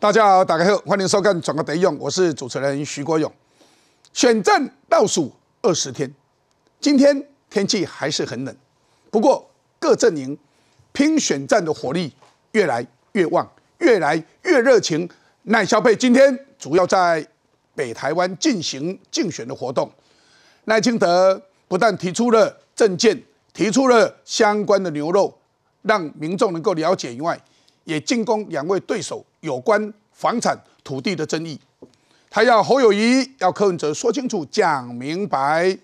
大家好，打开后欢迎收看《转个得用》，我是主持人徐国勇。选战倒数二十天，今天天气还是很冷，不过各阵营拼选战的火力越来越旺，越来越热情。赖萧佩今天主要在北台湾进行竞选的活动。赖清德不但提出了政见，提出了相关的牛肉，让民众能够了解以外，也进攻两位对手有关房产土地的争议，他要侯友谊要柯文哲说清楚讲明白。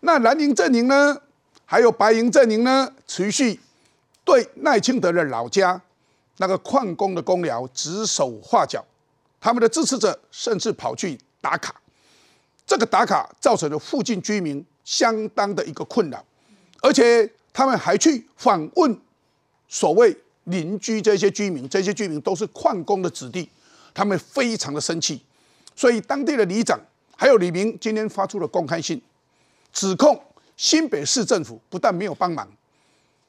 那蓝营阵营呢，还有白营阵营呢，持续对赖清德的老家那个矿工的公寮指手画脚，他们的支持者甚至跑去打卡，这个打卡造成了附近居民相当的一个困扰，而且他们还去访问所谓。邻居这些居民，这些居民都是矿工的子弟，他们非常的生气，所以当地的里长还有李明今天发出了公开信，指控新北市政府不但没有帮忙，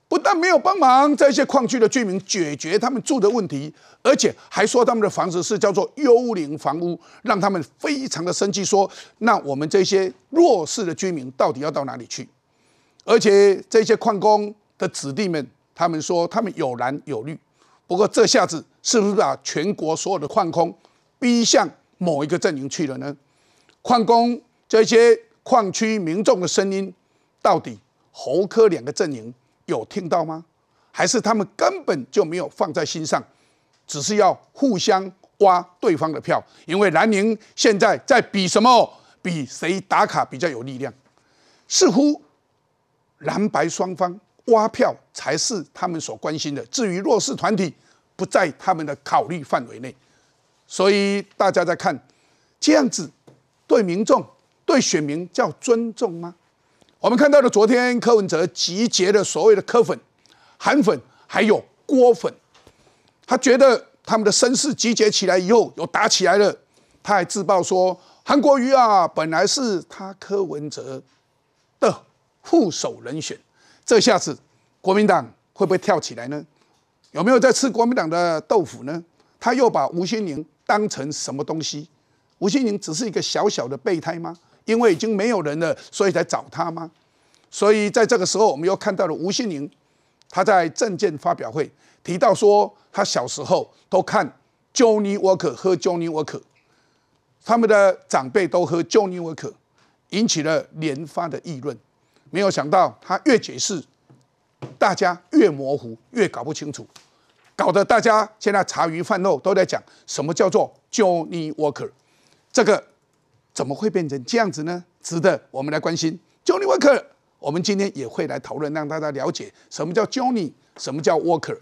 不但没有帮忙这些矿区的居民解决他们住的问题，而且还说他们的房子是叫做幽灵房屋，让他们非常的生气，说那我们这些弱势的居民到底要到哪里去？而且这些矿工的子弟们。他们说他们有蓝有绿，不过这下子是不是把全国所有的矿工逼向某一个阵营去了呢？矿工这些矿区民众的声音，到底侯科两个阵营有听到吗？还是他们根本就没有放在心上，只是要互相挖对方的票？因为蓝营现在在比什么？比谁打卡比较有力量？似乎蓝白双方。挖票才是他们所关心的，至于弱势团体不在他们的考虑范围内，所以大家在看这样子对民众、对选民叫尊重吗？我们看到了昨天柯文哲集结了所谓的柯粉、韩粉还有郭粉，他觉得他们的声势集结起来以后有打起来了，他还自曝说韩国瑜啊本来是他柯文哲的副手人选。这下子，国民党会不会跳起来呢？有没有在吃国民党的豆腐呢？他又把吴欣宁当成什么东西？吴欣宁只是一个小小的备胎吗？因为已经没有人了，所以才找他吗？所以在这个时候，我们又看到了吴欣宁，他在政见发表会提到说，他小时候都看 Johnny Walker 喝 Johnny Walker，他们的长辈都喝 Johnny Walker，引起了连发的议论。没有想到，他越解释，大家越模糊，越搞不清楚，搞得大家现在茶余饭后都在讲什么叫做 Johnny Walker，这个怎么会变成这样子呢？值得我们来关心。Johnny Walker，我们今天也会来讨论，让大家了解什么叫 Johnny，什么叫 Walker。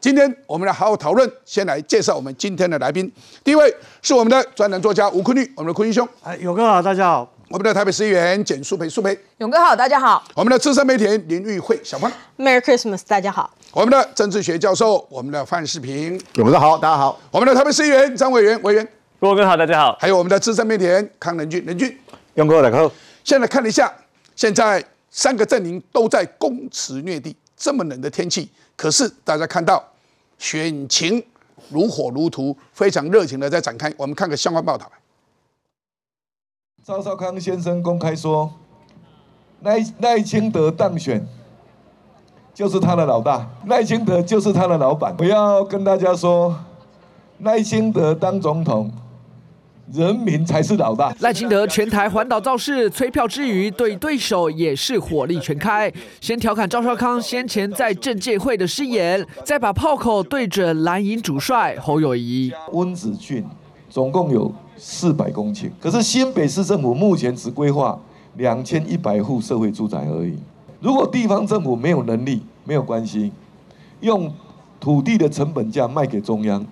今天我们来好好讨论，先来介绍我们今天的来宾。第一位是我们的专栏作家吴坤律，我们的坤律兄。哎，勇哥好，大家好。我们的台北市议员简淑培，淑培，勇哥好，大家好。我们的资深媒体人林玉慧，小芳，Merry Christmas，大家好。我们的政治学教授，我们的范世平，勇哥好，大家好。我们的台北市议员张委员，委员，勇哥好，大家好。还有我们的资深媒体人康仁俊，仁俊，勇哥大家好。现在看了一下，现在三个阵营都在攻持虐地，这么冷的天气，可是大家看到选情如火如荼，非常热情的在展开。我们看个相关报道。赵少康先生公开说，赖赖清德当选就是他的老大，赖清德就是他的老板。我要跟大家说，赖清德当总统。人民才是老大。赖清德全台环岛造势，催票之余，对对手也是火力全开。先调侃赵少康先前在政界会的失言，再把炮口对准蓝营主帅侯友谊。温子俊总共有四百公顷，可是新北市政府目前只规划两千一百户社会住宅而已。如果地方政府没有能力，没有关系，用土地的成本价卖给中央。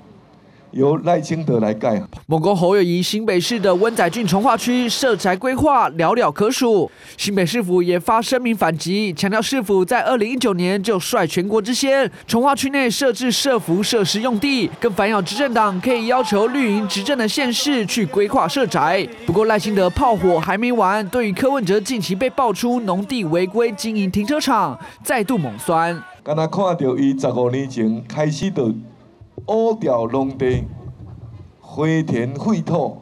由赖清德来盖。某公侯友谊新北市的温仔郡从化区设宅规划寥寥可数，新北市府也发声明反击，强调市府在二零一九年就率全国之先，从化区内设置设福设施用地，更反咬执政党可以要求绿营执政的县市去规划设宅。不过赖清德炮火还没完，对于柯文哲近期被爆出农地违规经营停车场，再度猛酸。刚才看到伊十五年前开始的。乌条农地，花田废土，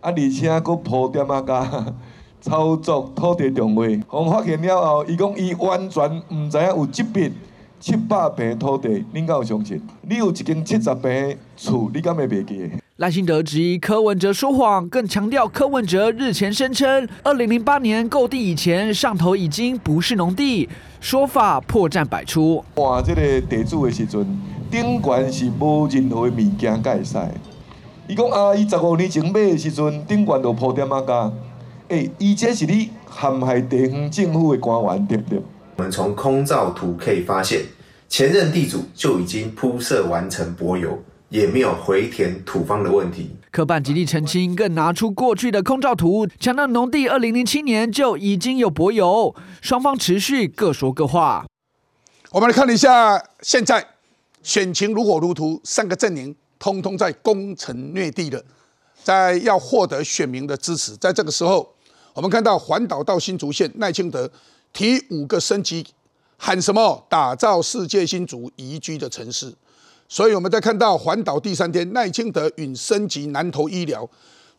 啊，而且佫铺点啊甲 操作土地重划，互发现了后，伊讲伊完全毋知影有即笔七百平土地，恁敢有相信？你有一间七十平的厝，你敢会袂记？赖清德质疑柯文哲说谎，更强调柯文哲日前声称，二零零八年购地以前上头已经不是农地，说法破绽百出。换这个地主的时阵，顶悬是无任何的物件甲会使。伊讲啊，伊十五年前买的时阵，顶悬就铺点啊甲。诶，伊这是你陷害地方政府的官员，对不对？我们从空照图可以发现，前任地主就已经铺设完成柏油。也没有回填土方的问题。科办极力澄清，更拿出过去的空照图，强调农地二零零七年就已经有柏油。双方持续各说各话。我们来看一下，现在选情如火如荼，三个阵营通通在攻城略地的，在要获得选民的支持。在这个时候，我们看到环岛到新竹县，赖清德提五个升级，喊什么？打造世界新竹宜居的城市。所以，我们在看到环岛第三天，赖清德允升级南投医疗，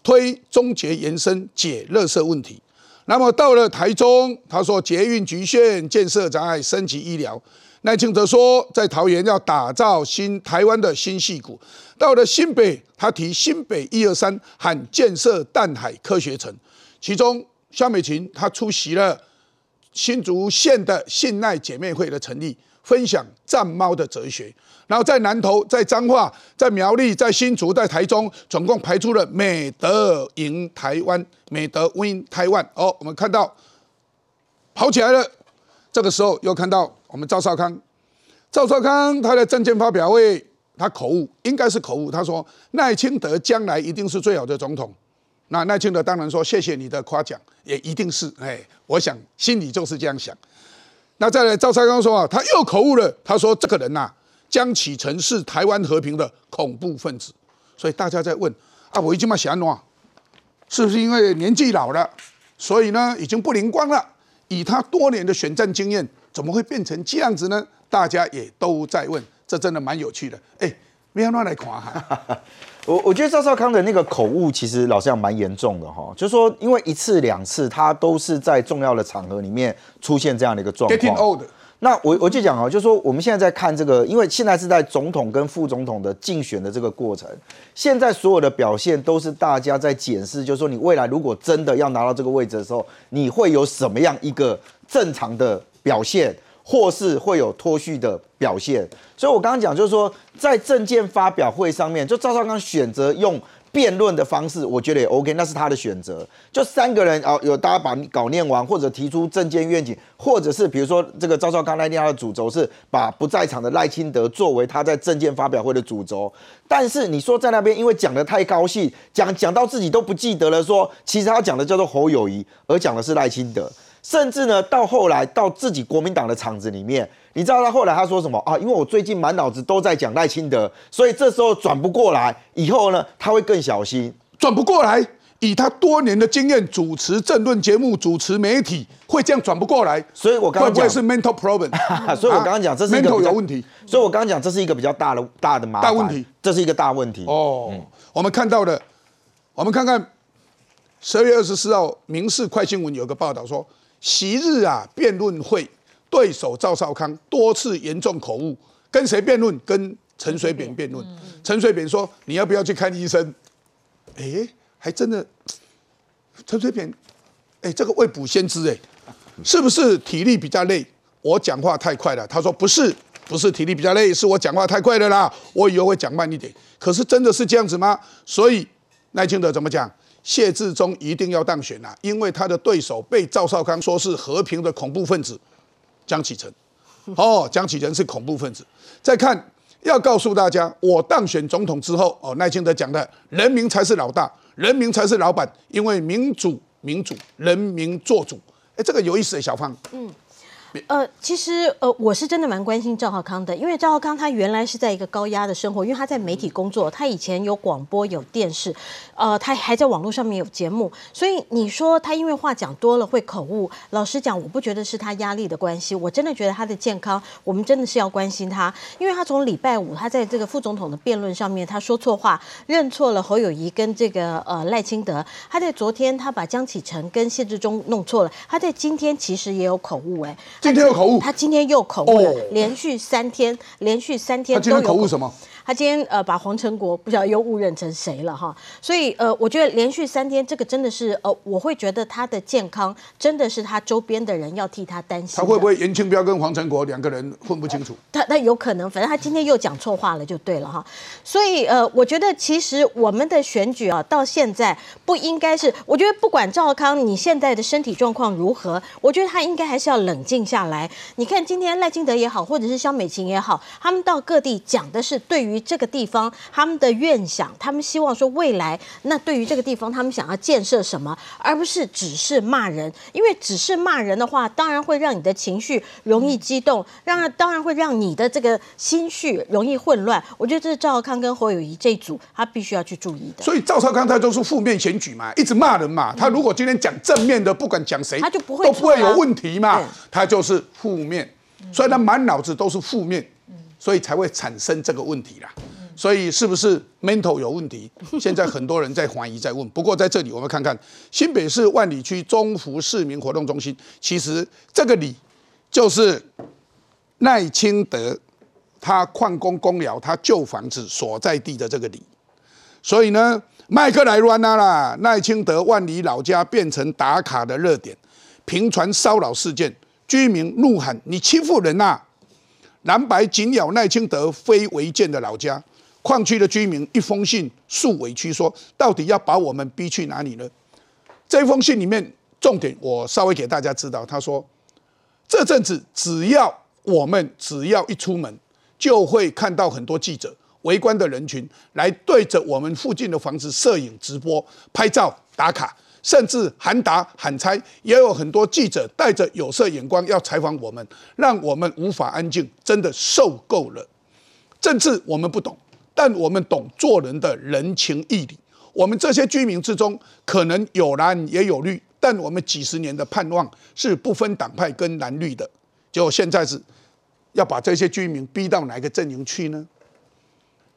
推终结延伸解热色问题。那么到了台中，他说捷运局限建设障碍升级医疗。赖清德说，在桃园要打造新台湾的新戏谷。到了新北，他提新北一二三喊建设淡海科学城。其中，肖美琴她出席了新竹县的信赖姐妹会的成立。分享战猫的哲学，然后在南投、在彰化、在苗栗、在新竹、在台中，总共排出了美德赢台湾，美德 win 台湾。哦，我们看到跑起来了。这个时候又看到我们赵少康，赵少康他的政见发表会，他口误，应该是口误。他说赖清德将来一定是最好的总统。那赖清德当然说谢谢你的夸奖，也一定是。哎，我想心里就是这样想。那再来，赵三刚说啊，他又口误了。他说这个人呐，江启臣是台湾和平的恐怖分子。所以大家在问啊，我已经嘛想了，是不是因为年纪老了，所以呢已经不灵光了？以他多年的选战经验，怎么会变成这样子呢？大家也都在问，这真的蛮有趣的。哎，不要乱来夸哈。我我觉得赵少康的那个口误，其实老实讲蛮严重的哈，就是说，因为一次两次他都是在重要的场合里面出现这样的一个状况。那我我就讲啊，就是说我们现在在看这个，因为现在是在总统跟副总统的竞选的这个过程，现在所有的表现都是大家在检视，就是说你未来如果真的要拿到这个位置的时候，你会有什么样一个正常的表现？或是会有脱序的表现，所以我刚刚讲就是说，在证件发表会上面，就赵少康选择用辩论的方式，我觉得也 OK，那是他的选择。就三个人啊，有大家把稿念完，或者提出政见愿景，或者是比如说这个赵少康那天他的主轴是把不在场的赖清德作为他在证件发表会的主轴。但是你说在那边因为讲的太高兴，讲讲到自己都不记得了，说其实他讲的叫做侯友谊，而讲的是赖清德。甚至呢，到后来到自己国民党的场子里面，你知道他后来他说什么啊？因为我最近满脑子都在讲赖清德，所以这时候转不过来，以后呢他会更小心。转不过来，以他多年的经验，主持政论节目，主持媒体，会这样转不过来。所以我刚刚讲是 mental problem，所以我刚刚讲这是一个有问题。所以我刚刚讲这是一个比较大的大的麻烦大问题，这是一个大问题。哦，我们看到的，我们看看十二月二十四号《民事快新闻》有个报道说。昔日啊，辩论会对手赵少康多次严重口误，跟谁辩论？跟陈水扁辩论。陈水扁说：“你要不要去看医生？”哎，还真的，陈水扁，哎，这个未卜先知，哎，是不是体力比较累？我讲话太快了。他说：“不是，不是体力比较累，是我讲话太快了啦。我以后会讲慢一点。”可是真的是这样子吗？所以赖清德怎么讲？谢志忠一定要当选啊，因为他的对手被赵少康说是和平的恐怖分子，江启臣。哦，江启臣是恐怖分子。再看，要告诉大家，我当选总统之后，哦，赖清德讲的，人民才是老大，人民才是老板，因为民主，民主，人民做主。哎，这个有意思，小胖。嗯。呃，其实呃，我是真的蛮关心赵浩康的，因为赵浩康他原来是在一个高压的生活，因为他在媒体工作，他以前有广播有电视，呃，他还在网络上面有节目，所以你说他因为话讲多了会口误，老实讲，我不觉得是他压力的关系，我真的觉得他的健康，我们真的是要关心他，因为他从礼拜五他在这个副总统的辩论上面他说错话，认错了侯友谊跟这个呃赖清德，他在昨天他把江启臣跟谢志忠弄错了，他在今天其实也有口误哎。今天又口误，他今天又口误了，连续三天，连续三天都有口误。什么？他今天呃把黄成国不晓得又误认成谁了哈，所以呃我觉得连续三天这个真的是呃我会觉得他的健康真的是他周边的人要替他担心。他会不会严清标跟黄成国两个人混不清楚？他那有可能，反正他今天又讲错话了就对了哈。所以呃我觉得其实我们的选举啊到现在不应该是，我觉得不管赵康你现在的身体状况如何，我觉得他应该还是要冷静下来。你看今天赖清德也好，或者是肖美琴也好，他们到各地讲的是对于。这个地方他们的愿想，他们希望说未来那对于这个地方他们想要建设什么，而不是只是骂人。因为只是骂人的话，当然会让你的情绪容易激动，让当然会让你的这个心绪容易混乱。我觉得这是赵少康跟侯友谊这一组他必须要去注意的。所以赵少康他都是负面选举嘛，一直骂人嘛。他如果今天讲正面的，不管讲谁，他就不会都不会有问题嘛。他就是负面，所以他满脑子都是负面。所以才会产生这个问题啦，所以是不是 mental 有问题？现在很多人在怀疑，在问。不过在这里，我们看看新北市万里区中福市民活动中心，其实这个里就是赖清德他矿工公寮他旧房子所在地的这个里。所以呢，麦克莱乱啦，赖清德万里老家变成打卡的热点，频传骚扰事件，居民怒喊：“你欺负人呐！”南白紧咬赖清德非违建的老家，矿区的居民一封信诉委屈说：“到底要把我们逼去哪里呢？”这封信里面重点我稍微给大家知道，他说：“这阵子只要我们只要一出门，就会看到很多记者围观的人群来对着我们附近的房子摄影、直播、拍照、打卡。”甚至喊打喊拆，也有很多记者带着有色眼光要采访我们，让我们无法安静，真的受够了。政治我们不懂，但我们懂做人的人情义理。我们这些居民之中，可能有蓝也有绿，但我们几十年的盼望是不分党派跟蓝绿的。结果现在是要把这些居民逼到哪个阵营去呢？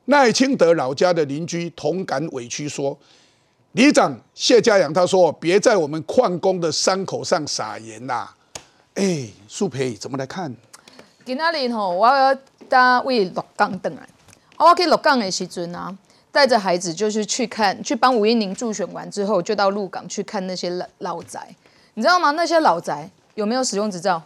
赖清德老家的邻居同感委屈说。里长谢家阳他说：“别在我们矿工的伤口上撒盐呐！”哎，苏培怎么来看？今仔日吼，我要搭位鹿港等来。我去鹿港的时阵啊，带着孩子就是去看，去帮吴英宁助选完之后，就到鹿港去看那些老老宅。你知道吗？那些老宅有没有使用执照？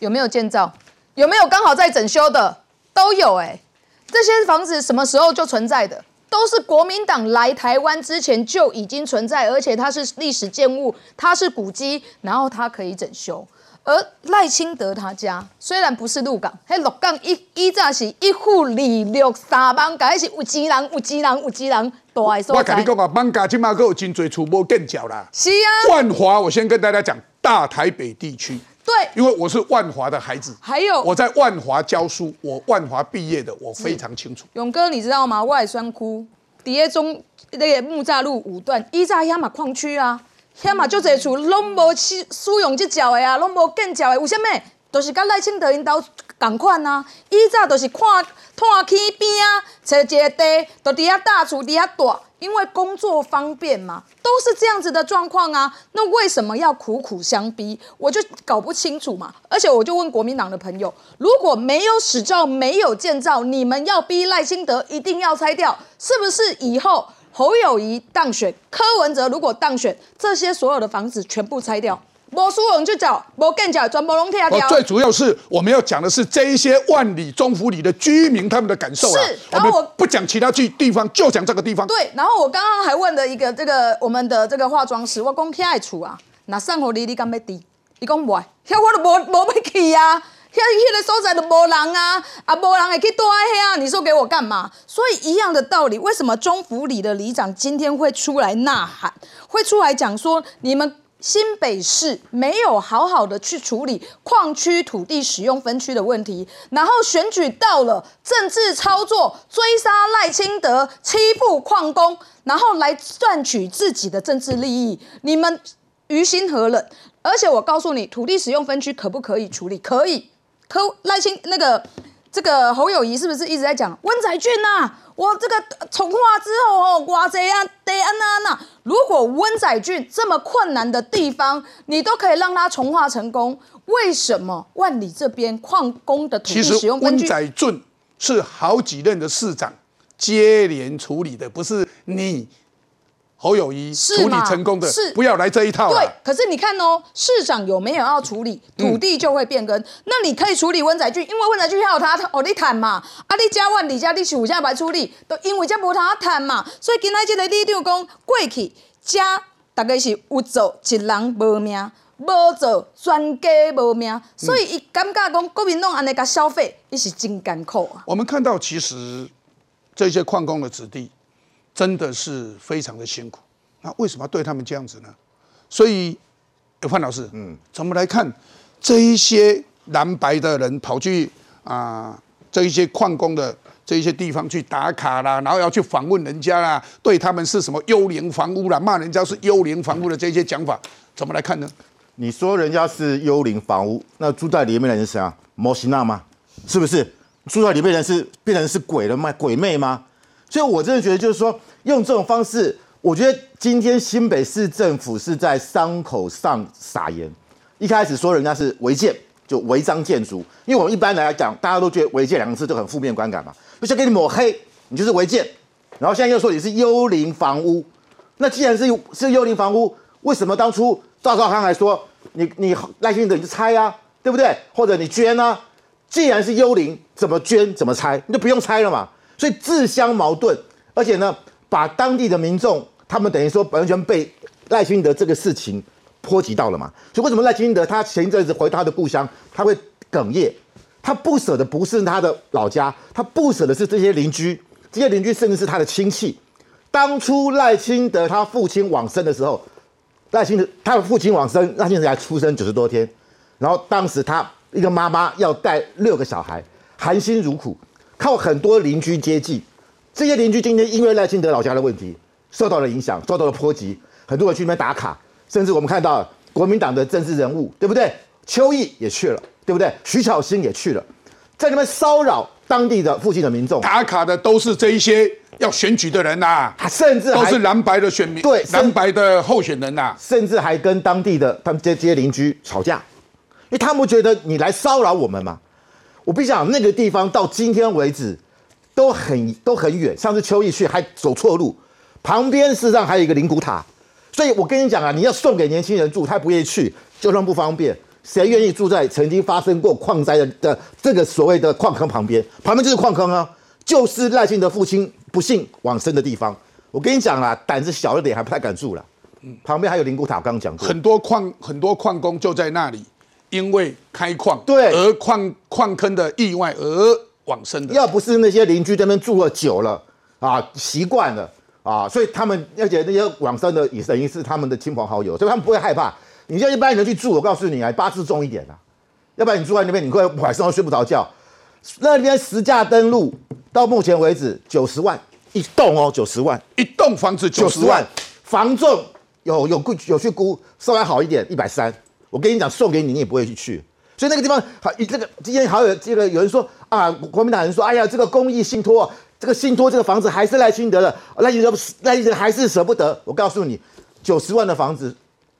有没有建造？有没有刚好在整修的？都有哎。这些房子什么时候就存在的？都是国民党来台湾之前就已经存在，而且它是历史建物，它是古迹，然后它可以整修。而赖清德他家虽然不是鹿港，嘿，鹿港一一早是一户二六三万，改是有钱人，有钱人，有钱人大所在。我跟你讲啊，万家今嘛够有真侪厝无建桥啦。是啊。万华，我先跟大家讲，大台北地区。对，因为我是万华的孩子，还有我在万华教书，我万华毕业的，我非常清楚。勇哥，你知道吗？外双窟底下中那个木栅路五段，依在遐嘛矿区啊，遐嘛就这厝拢无使使用这脚的啊，拢无建脚的，为什么？就是跟赖清德因兜同款啊，以早就是看看起边啊，找一个地，就伫遐搭厝伫遐住。因为工作方便嘛，都是这样子的状况啊。那为什么要苦苦相逼？我就搞不清楚嘛。而且我就问国民党的朋友，如果没有史照、没有建造，你们要逼赖清德一定要拆掉，是不是？以后侯友谊当选，柯文哲如果当选，这些所有的房子全部拆掉。无输人就找，无更脚全部拢拆掉。最主要是我们要讲的是这一些万里中府里的居民他们的感受啊。是，然后我不讲其他地地方，就讲这个地方。对，然后我刚刚还问了一个这个我们的这个化妆师，我讲遐的厝啊，那生活你你敢要住？伊讲袂，遐我都无无要去啊，遐迄个所在都无人啊，啊无人会去住遐，你说给我干嘛？所以一样的道理，为什么中府里的里长今天会出来呐喊，会出来讲说你们？新北市没有好好的去处理矿区土地使用分区的问题，然后选举到了，政治操作追杀赖清德，欺负矿工，然后来赚取自己的政治利益，你们于心何忍？而且我告诉你，土地使用分区可不可以处理？可以。可赖清那个这个侯友谊是不是一直在讲温仔俊呐？我这个从化之后哦，哇塞啊，得安娜娜。如果温仔俊这么困难的地方，你都可以让他从化成功，为什么万里这边矿工的土地使用？温仔俊是好几任的市长接连处理的，不是你。侯友谊处理成功的，是不要来这一套。对，可是你看哦，市长有没有要处理土地就会变更？那你可以处理温宅俊，因为温宅俊还有他哦，你谈嘛，啊，你加万里加你五加白处理，都因为这无他谈嘛，所以今仔这个李长讲过去加大概是有做一人无命，无做全家无命，所以伊感觉讲国民党安尼甲消费，伊是真艰苦啊。我们看到其实这些矿工的子弟。真的是非常的辛苦，那为什么对他们这样子呢？所以，范老师，嗯，怎么来看这一些蓝白的人跑去啊，这一些矿工的这一些地方去打卡啦，然后要去访问人家啦，对他们是什么幽灵房屋啦，骂人家是幽灵房屋的这些讲法，怎么来看呢？你说人家是幽灵房屋，那住在里面的人是谁啊？摩西娜吗？是不是？住在里面的人是变成是鬼了吗？鬼魅吗？所以，我真的觉得，就是说，用这种方式，我觉得今天新北市政府是在伤口上撒盐。一开始说人家是违建，就违章建筑，因为我们一般来讲，大家都觉得违建两个字就很负面观感嘛，就先给你抹黑，你就是违建。然后现在又说你是幽灵房屋，那既然是是幽灵房屋，为什么当初赵少康还说你你赖清德你就拆啊，对不对？或者你捐啊？既然是幽灵，怎么捐怎么拆，你就不用拆了嘛。所以自相矛盾，而且呢，把当地的民众，他们等于说完全被赖清德这个事情波及到了嘛。所以为什么赖清德他前一阵子回他的故乡，他会哽咽？他不舍的不是他的老家，他不舍的是这些邻居，这些邻居甚至是他的亲戚。当初赖清德他父亲往生的时候，赖清德他的父亲往生，赖清德才出生九十多天，然后当时他一个妈妈要带六个小孩，含辛茹苦。靠很多邻居接济，这些邻居今天因为赖清德老家的问题受到了影响，受到了波及，很多人去那边打卡，甚至我们看到国民党的政治人物，对不对？邱毅也去了，对不对？徐巧芯也去了，在那边骚扰当地的附近的民众，打卡的都是这一些要选举的人呐，甚至都是蓝白的选民，对，蓝白的候选人呐，甚至还跟当地的他们这些邻居吵架，因为他们觉得你来骚扰我们嘛。我必须讲，那个地方到今天为止都很都很远。上次秋意去还走错路，旁边事实上还有一个灵骨塔，所以我跟你讲啊，你要送给年轻人住，他不愿意去，交通不方便。谁愿意住在曾经发生过矿灾的的这个所谓的矿坑旁边？旁边就是矿坑啊，就是赖清德父亲不幸往生的地方。我跟你讲啦，胆子小一点还不太敢住了。嗯，旁边还有灵骨塔，刚刚讲过，很多矿很多矿工就在那里。因为开矿对而矿矿坑的意外而往生的，要不是那些邻居这边住了久了啊，习惯了啊，所以他们而且那些往生的也等于是他们的亲朋好友，所以他们不会害怕。你叫一般人去住，我告诉你啊，八字重一点啊，要不然你住在那边，你会晚上都睡不着觉。那边实价登录到目前为止九十万一栋哦，九十万一栋房子九十万，房仲有有估有去估，稍微好一点一百三。我跟你讲，送给你，你也不会去去。所以那个地方，好，这个今天好有这个有人说啊，国民党人说，哎呀，这个公益信托，这个信托这个房子还是赖清德的，赖清德赖清德还是舍不得。我告诉你，九十万的房子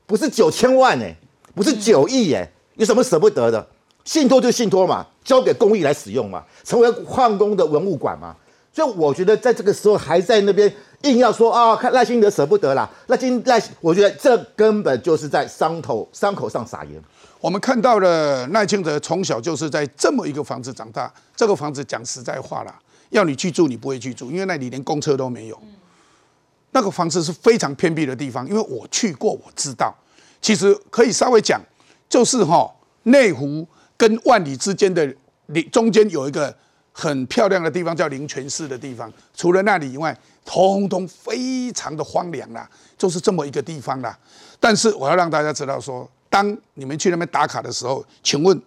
不是九千万哎，不是九亿哎，有什么舍不得的？信托就信托嘛，交给公益来使用嘛，成为矿工的文物馆嘛。所以我觉得在这个时候还在那边。硬要说啊，看赖清德舍不得啦，赖清赖，我觉得这根本就是在伤口伤口上撒盐。我们看到了赖清德从小就是在这么一个房子长大，这个房子讲实在话啦，要你去住你不会去住，因为那里连公车都没有。那个房子是非常偏僻的地方，因为我去过，我知道。其实可以稍微讲，就是哈内湖跟万里之间的里中间有一个很漂亮的地方叫灵泉寺的地方，除了那里以外，通通非常的荒凉啦，就是这么一个地方啦。但是我要让大家知道说，当你们去那边打卡的时候，请问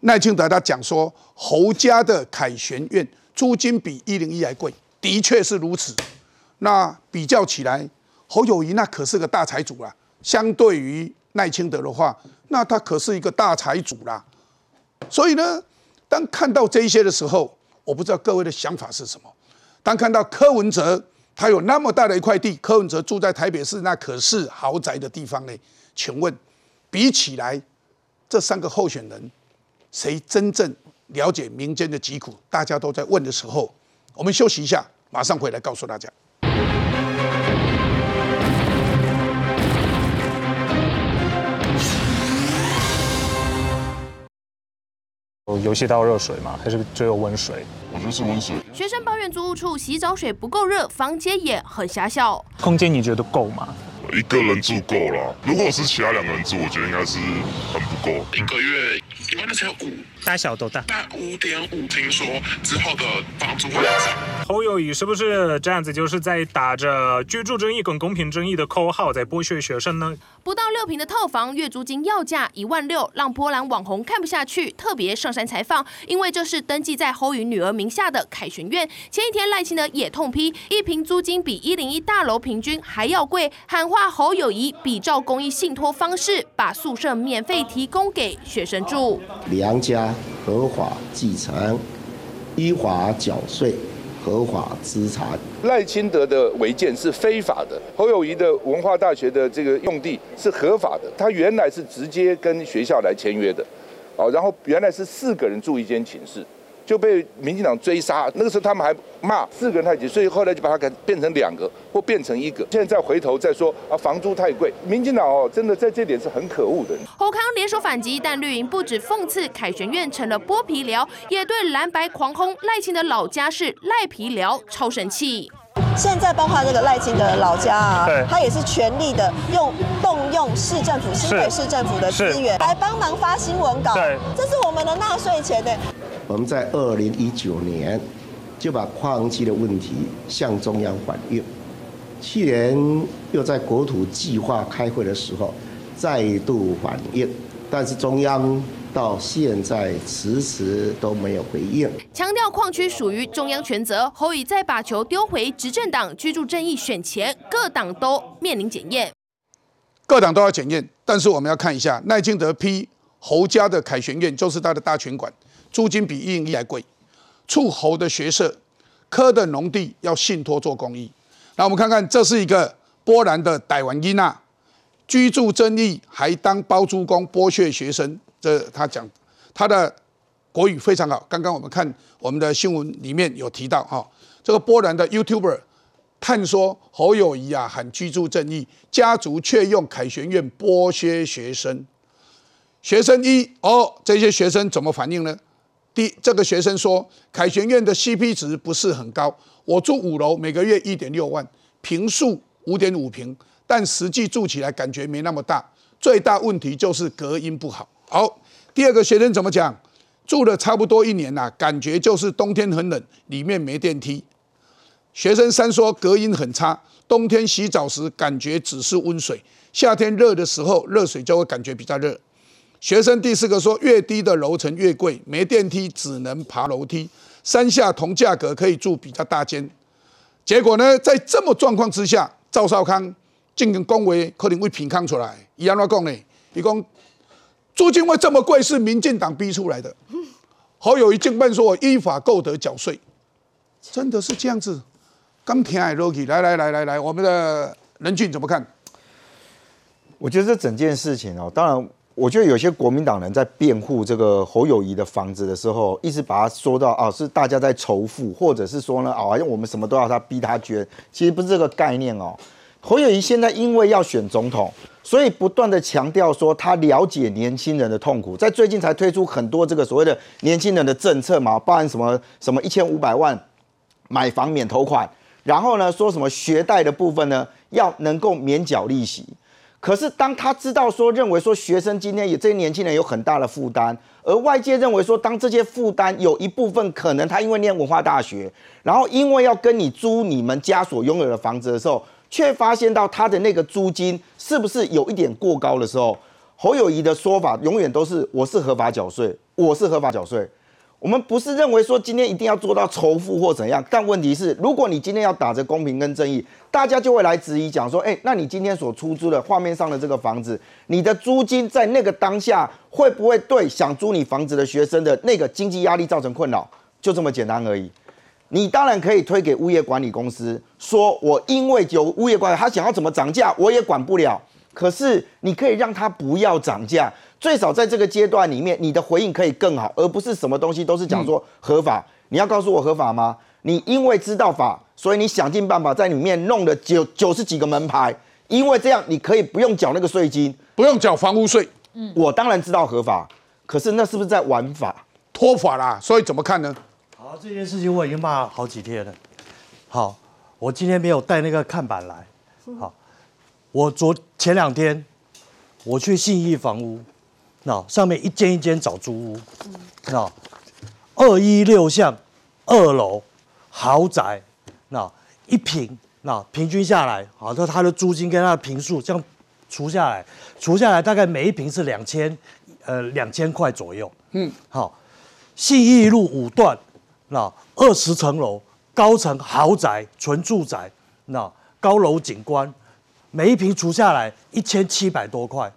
赖清德他讲说侯家的凯旋院租金比一零一还贵，的确是如此。那比较起来，侯友谊那可是个大财主啊，相对于赖清德的话，那他可是一个大财主啦。所以呢，当看到这些的时候，我不知道各位的想法是什么。当看到柯文哲他有那么大的一块地，柯文哲住在台北市，那可是豪宅的地方呢？请问，比起来，这三个候选人，谁真正了解民间的疾苦？大家都在问的时候，我们休息一下，马上回来告诉大家。游戏到热水吗？还是只有温水？我觉得是温水。学生抱怨租屋处洗澡水不够热，房间也很狭小。空间你觉得够吗？一个人住够了，如果是其他两个人住，我觉得应该是很不够。一个月一万六千五，大小都大？大五点五。听说之后的房租会涨。侯友谊是不是这样子，就是在打着居住正义跟公平正义的口号，在剥削学生呢？不到六平的套房，月租金要价一万六，让波兰网红看不下去，特别上山采访，因为这是登记在侯宇女儿名下的凯旋苑。前一天赖清德也痛批，一平租金比一零一大楼平均还要贵，喊话侯友谊比照公益信托方式，把宿舍免费提供给学生住。良家合法继承，依法缴税。合法资产，赖清德的违建是非法的，侯友谊的文化大学的这个用地是合法的，他原来是直接跟学校来签约的，哦，然后原来是四个人住一间寝室。就被民进党追杀，那个时候他们还骂四个人太挤，所以后来就把它改变成两个或变成一个。现在再回头再说啊，房租太贵，民进党哦，真的在这点是很可恶的。侯康联手反击，但绿营不止讽刺凯旋院成了剥皮寮，也对蓝白狂轰赖清的老家是赖皮寮超神气。现在包括这个赖清的老家啊，他也是全力的用动用市政府新北市政府的资源来帮忙发新闻稿，这是我们的纳税钱呢。我们在二零一九年就把矿机的问题向中央反映，去年又在国土计划开会的时候再度反映，但是中央到现在迟迟都没有回应，强调矿区属于中央全责。侯乙再把球丢回执政党居住正义选前，各党都面临检验，各党都要检验，但是我们要看一下赖清德批侯家的凯旋院，就是他的大拳馆。租金比一零一还贵，处侯的学社，科的农地要信托做公益。那我们看看，这是一个波兰的傣文伊娜，居住争议还当包租公剥削学生。这他讲他的国语非常好。刚刚我们看我们的新闻里面有提到哈，这个波兰的 YouTuber 探说侯友谊啊喊居住正义，家族却用凯旋院剥削学生。学生一哦，这些学生怎么反应呢？第这个学生说，凯旋苑的 CP 值不是很高。我住五楼，每个月一点六万，平数五点五平，但实际住起来感觉没那么大。最大问题就是隔音不好。好，第二个学生怎么讲？住了差不多一年啦，感觉就是冬天很冷，里面没电梯。学生三说隔音很差，冬天洗澡时感觉只是温水，夏天热的时候热水就会感觉比较热。学生第四个说，越低的楼层越贵，没电梯只能爬楼梯。山下同价格可以住比较大间。结果呢，在这么状况之下，赵少康竟然恭维，可能会评抗出来。伊安怎讲呢？伊讲租金会这么贵，是民进党逼出来的。好友一进办说，我依法购得缴税，真的是这样子。刚听爱 Rocky，来来来来来，我们的人俊怎么看？我觉得这整件事情哦，当然。我觉得有些国民党人在辩护这个侯友谊的房子的时候，一直把他说到啊，是大家在仇富，或者是说呢，啊，好像我们什么都要他逼他捐，其实不是这个概念哦。侯友谊现在因为要选总统，所以不断的强调说他了解年轻人的痛苦，在最近才推出很多这个所谓的年轻人的政策嘛，包含什么什么一千五百万买房免头款，然后呢说什么学贷的部分呢要能够免缴利息。可是当他知道说，认为说学生今天也这些年轻人有很大的负担，而外界认为说，当这些负担有一部分可能他因为念文化大学，然后因为要跟你租你们家所拥有的房子的时候，却发现到他的那个租金是不是有一点过高的时候，侯友谊的说法永远都是我是合法缴税，我是合法缴税。我们不是认为说今天一定要做到仇富或怎样，但问题是，如果你今天要打着公平跟正义，大家就会来质疑讲说，哎，那你今天所出租的画面上的这个房子，你的租金在那个当下会不会对想租你房子的学生的那个经济压力造成困扰？就这么简单而已。你当然可以推给物业管理公司，说我因为有物业管理，他想要怎么涨价，我也管不了。可是你可以让他不要涨价。最少在这个阶段里面，你的回应可以更好，而不是什么东西都是讲说合法。你要告诉我合法吗？你因为知道法，所以你想尽办法在里面弄了九九十几个门牌，因为这样你可以不用缴那个税金，不用缴房屋税。嗯，我当然知道合法，可是那是不是在玩法、脱法啦？所以怎么看呢？好，这件事情我已经骂好几天了。好，我今天没有带那个看板来。好，我昨前两天我去信义房屋。那上面一间一间找租屋，那二一六巷二楼豪宅，那一平那平均下来，好，那它的租金跟它的平数这样除下来，除下来大概每一平是两千，呃两千块左右。嗯，好，信义路五段，那二十层楼高层豪宅纯住宅，那高楼景观，每一平除下来一千七百多块。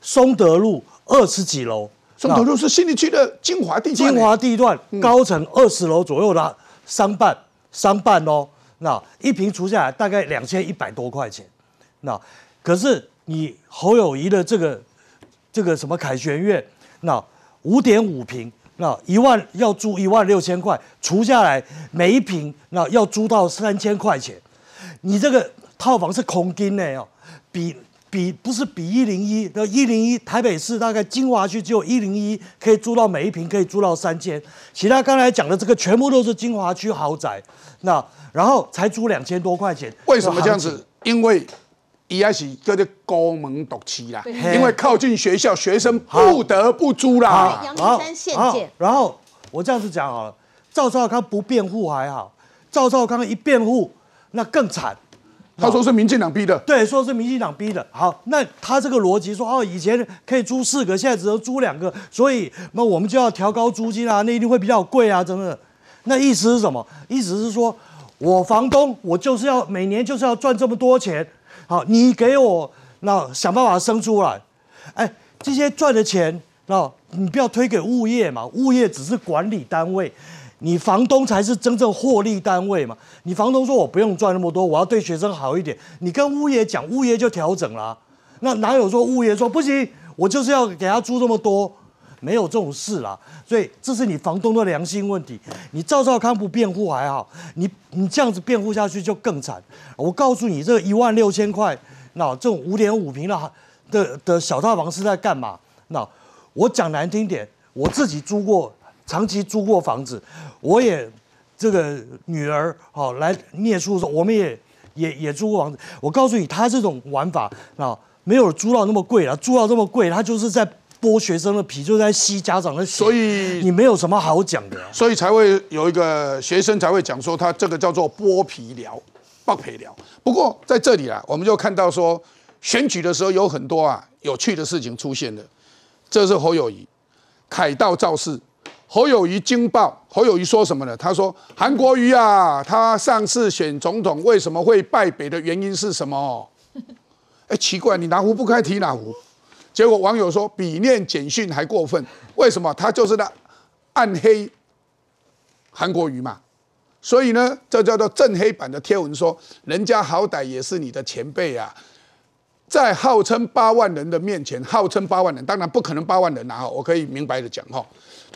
松德路。二十几楼，松德路是新义区的精华地段，精华地段高层二十楼左右的商办，商办哦，那一平除下来大概两千一百多块钱，那可是你侯友谊的这个这个什么凯旋苑，那五点五平，那一万要租一万六千块，除下来每一平那要租到三千块钱，你这个套房是空金的哦，比。比不是比一零一的，一零一台北市大概金华区只有一零一可以租到每一平可以租到三千，其他刚才讲的这个全部都是金华区豪宅，那然后才租两千多块钱。为什么这样子？因为一开始叫做高门独起啦，因为靠近学校，学生不得不租啦。阳明山县界。然后我这样子讲好了，赵少康不辩护还好，赵少康一辩护那更惨。他说是民进党逼的，对，说是民进党逼的。好，那他这个逻辑说，哦，以前可以租四个，现在只能租两个，所以那我们就要调高租金啊，那一定会比较贵啊，真的。那意思是什么？意思是说，我房东，我就是要每年就是要赚这么多钱，好，你给我那想办法生出来。哎，这些赚的钱，那你不要推给物业嘛，物业只是管理单位。你房东才是真正获利单位嘛？你房东说我不用赚那么多，我要对学生好一点。你跟物业讲，物业就调整了。那哪有说物业说不行，我就是要给他租这么多？没有这种事啦。所以这是你房东的良心问题。你赵少康不辩护还好，你你这样子辩护下去就更惨。我告诉你，这一万六千块，那这种五点五平的的的小套房是在干嘛？那我讲难听点，我自己租过。长期租过房子，我也这个女儿好来念书的时候，我们也也也租过房子。我告诉你，他这种玩法啊，没有租到那么贵了，租到这么贵，他就是在剥学生的皮，就在吸家长的血。所以你没有什么好讲的。所以才会有一个学生才会讲说，他这个叫做剥皮疗、剥皮疗。不过在这里啊，我们就看到说，选举的时候有很多啊有趣的事情出现了。这是侯友谊凯道造势。侯友谊惊爆，侯友谊说什么呢？他说：“韩国瑜啊，他上次选总统为什么会败北的原因是什么？” 哎，奇怪，你哪壶不开提哪壶。结果网友说比念简讯还过分，为什么？他就是那暗黑韩国瑜嘛。所以呢，这叫做正黑版的贴文说，人家好歹也是你的前辈啊。在号称八万人的面前，号称八万人，当然不可能八万人啊！我可以明白的讲哈，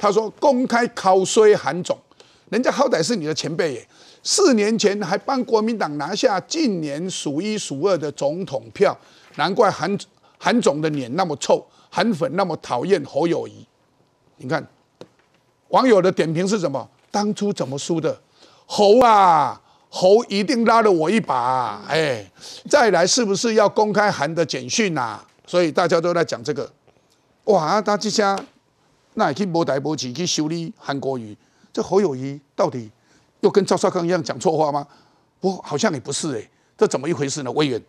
他说公开考衰韩总，人家好歹是你的前辈耶，四年前还帮国民党拿下近年数一数二的总统票，难怪韩韩总的脸那么臭，韩粉那么讨厌侯友谊。你看网友的点评是什么？当初怎么输的？侯啊，侯一定拉了我一把，哎，再来是不是要公开韩的简讯呐？所以大家都在讲这个，哇，他这下那也去摸台摸起去修理韩国瑜，这侯友谊到底又跟赵少康一样讲错话吗？不，好像也不是哎，这怎么一回事呢？委员。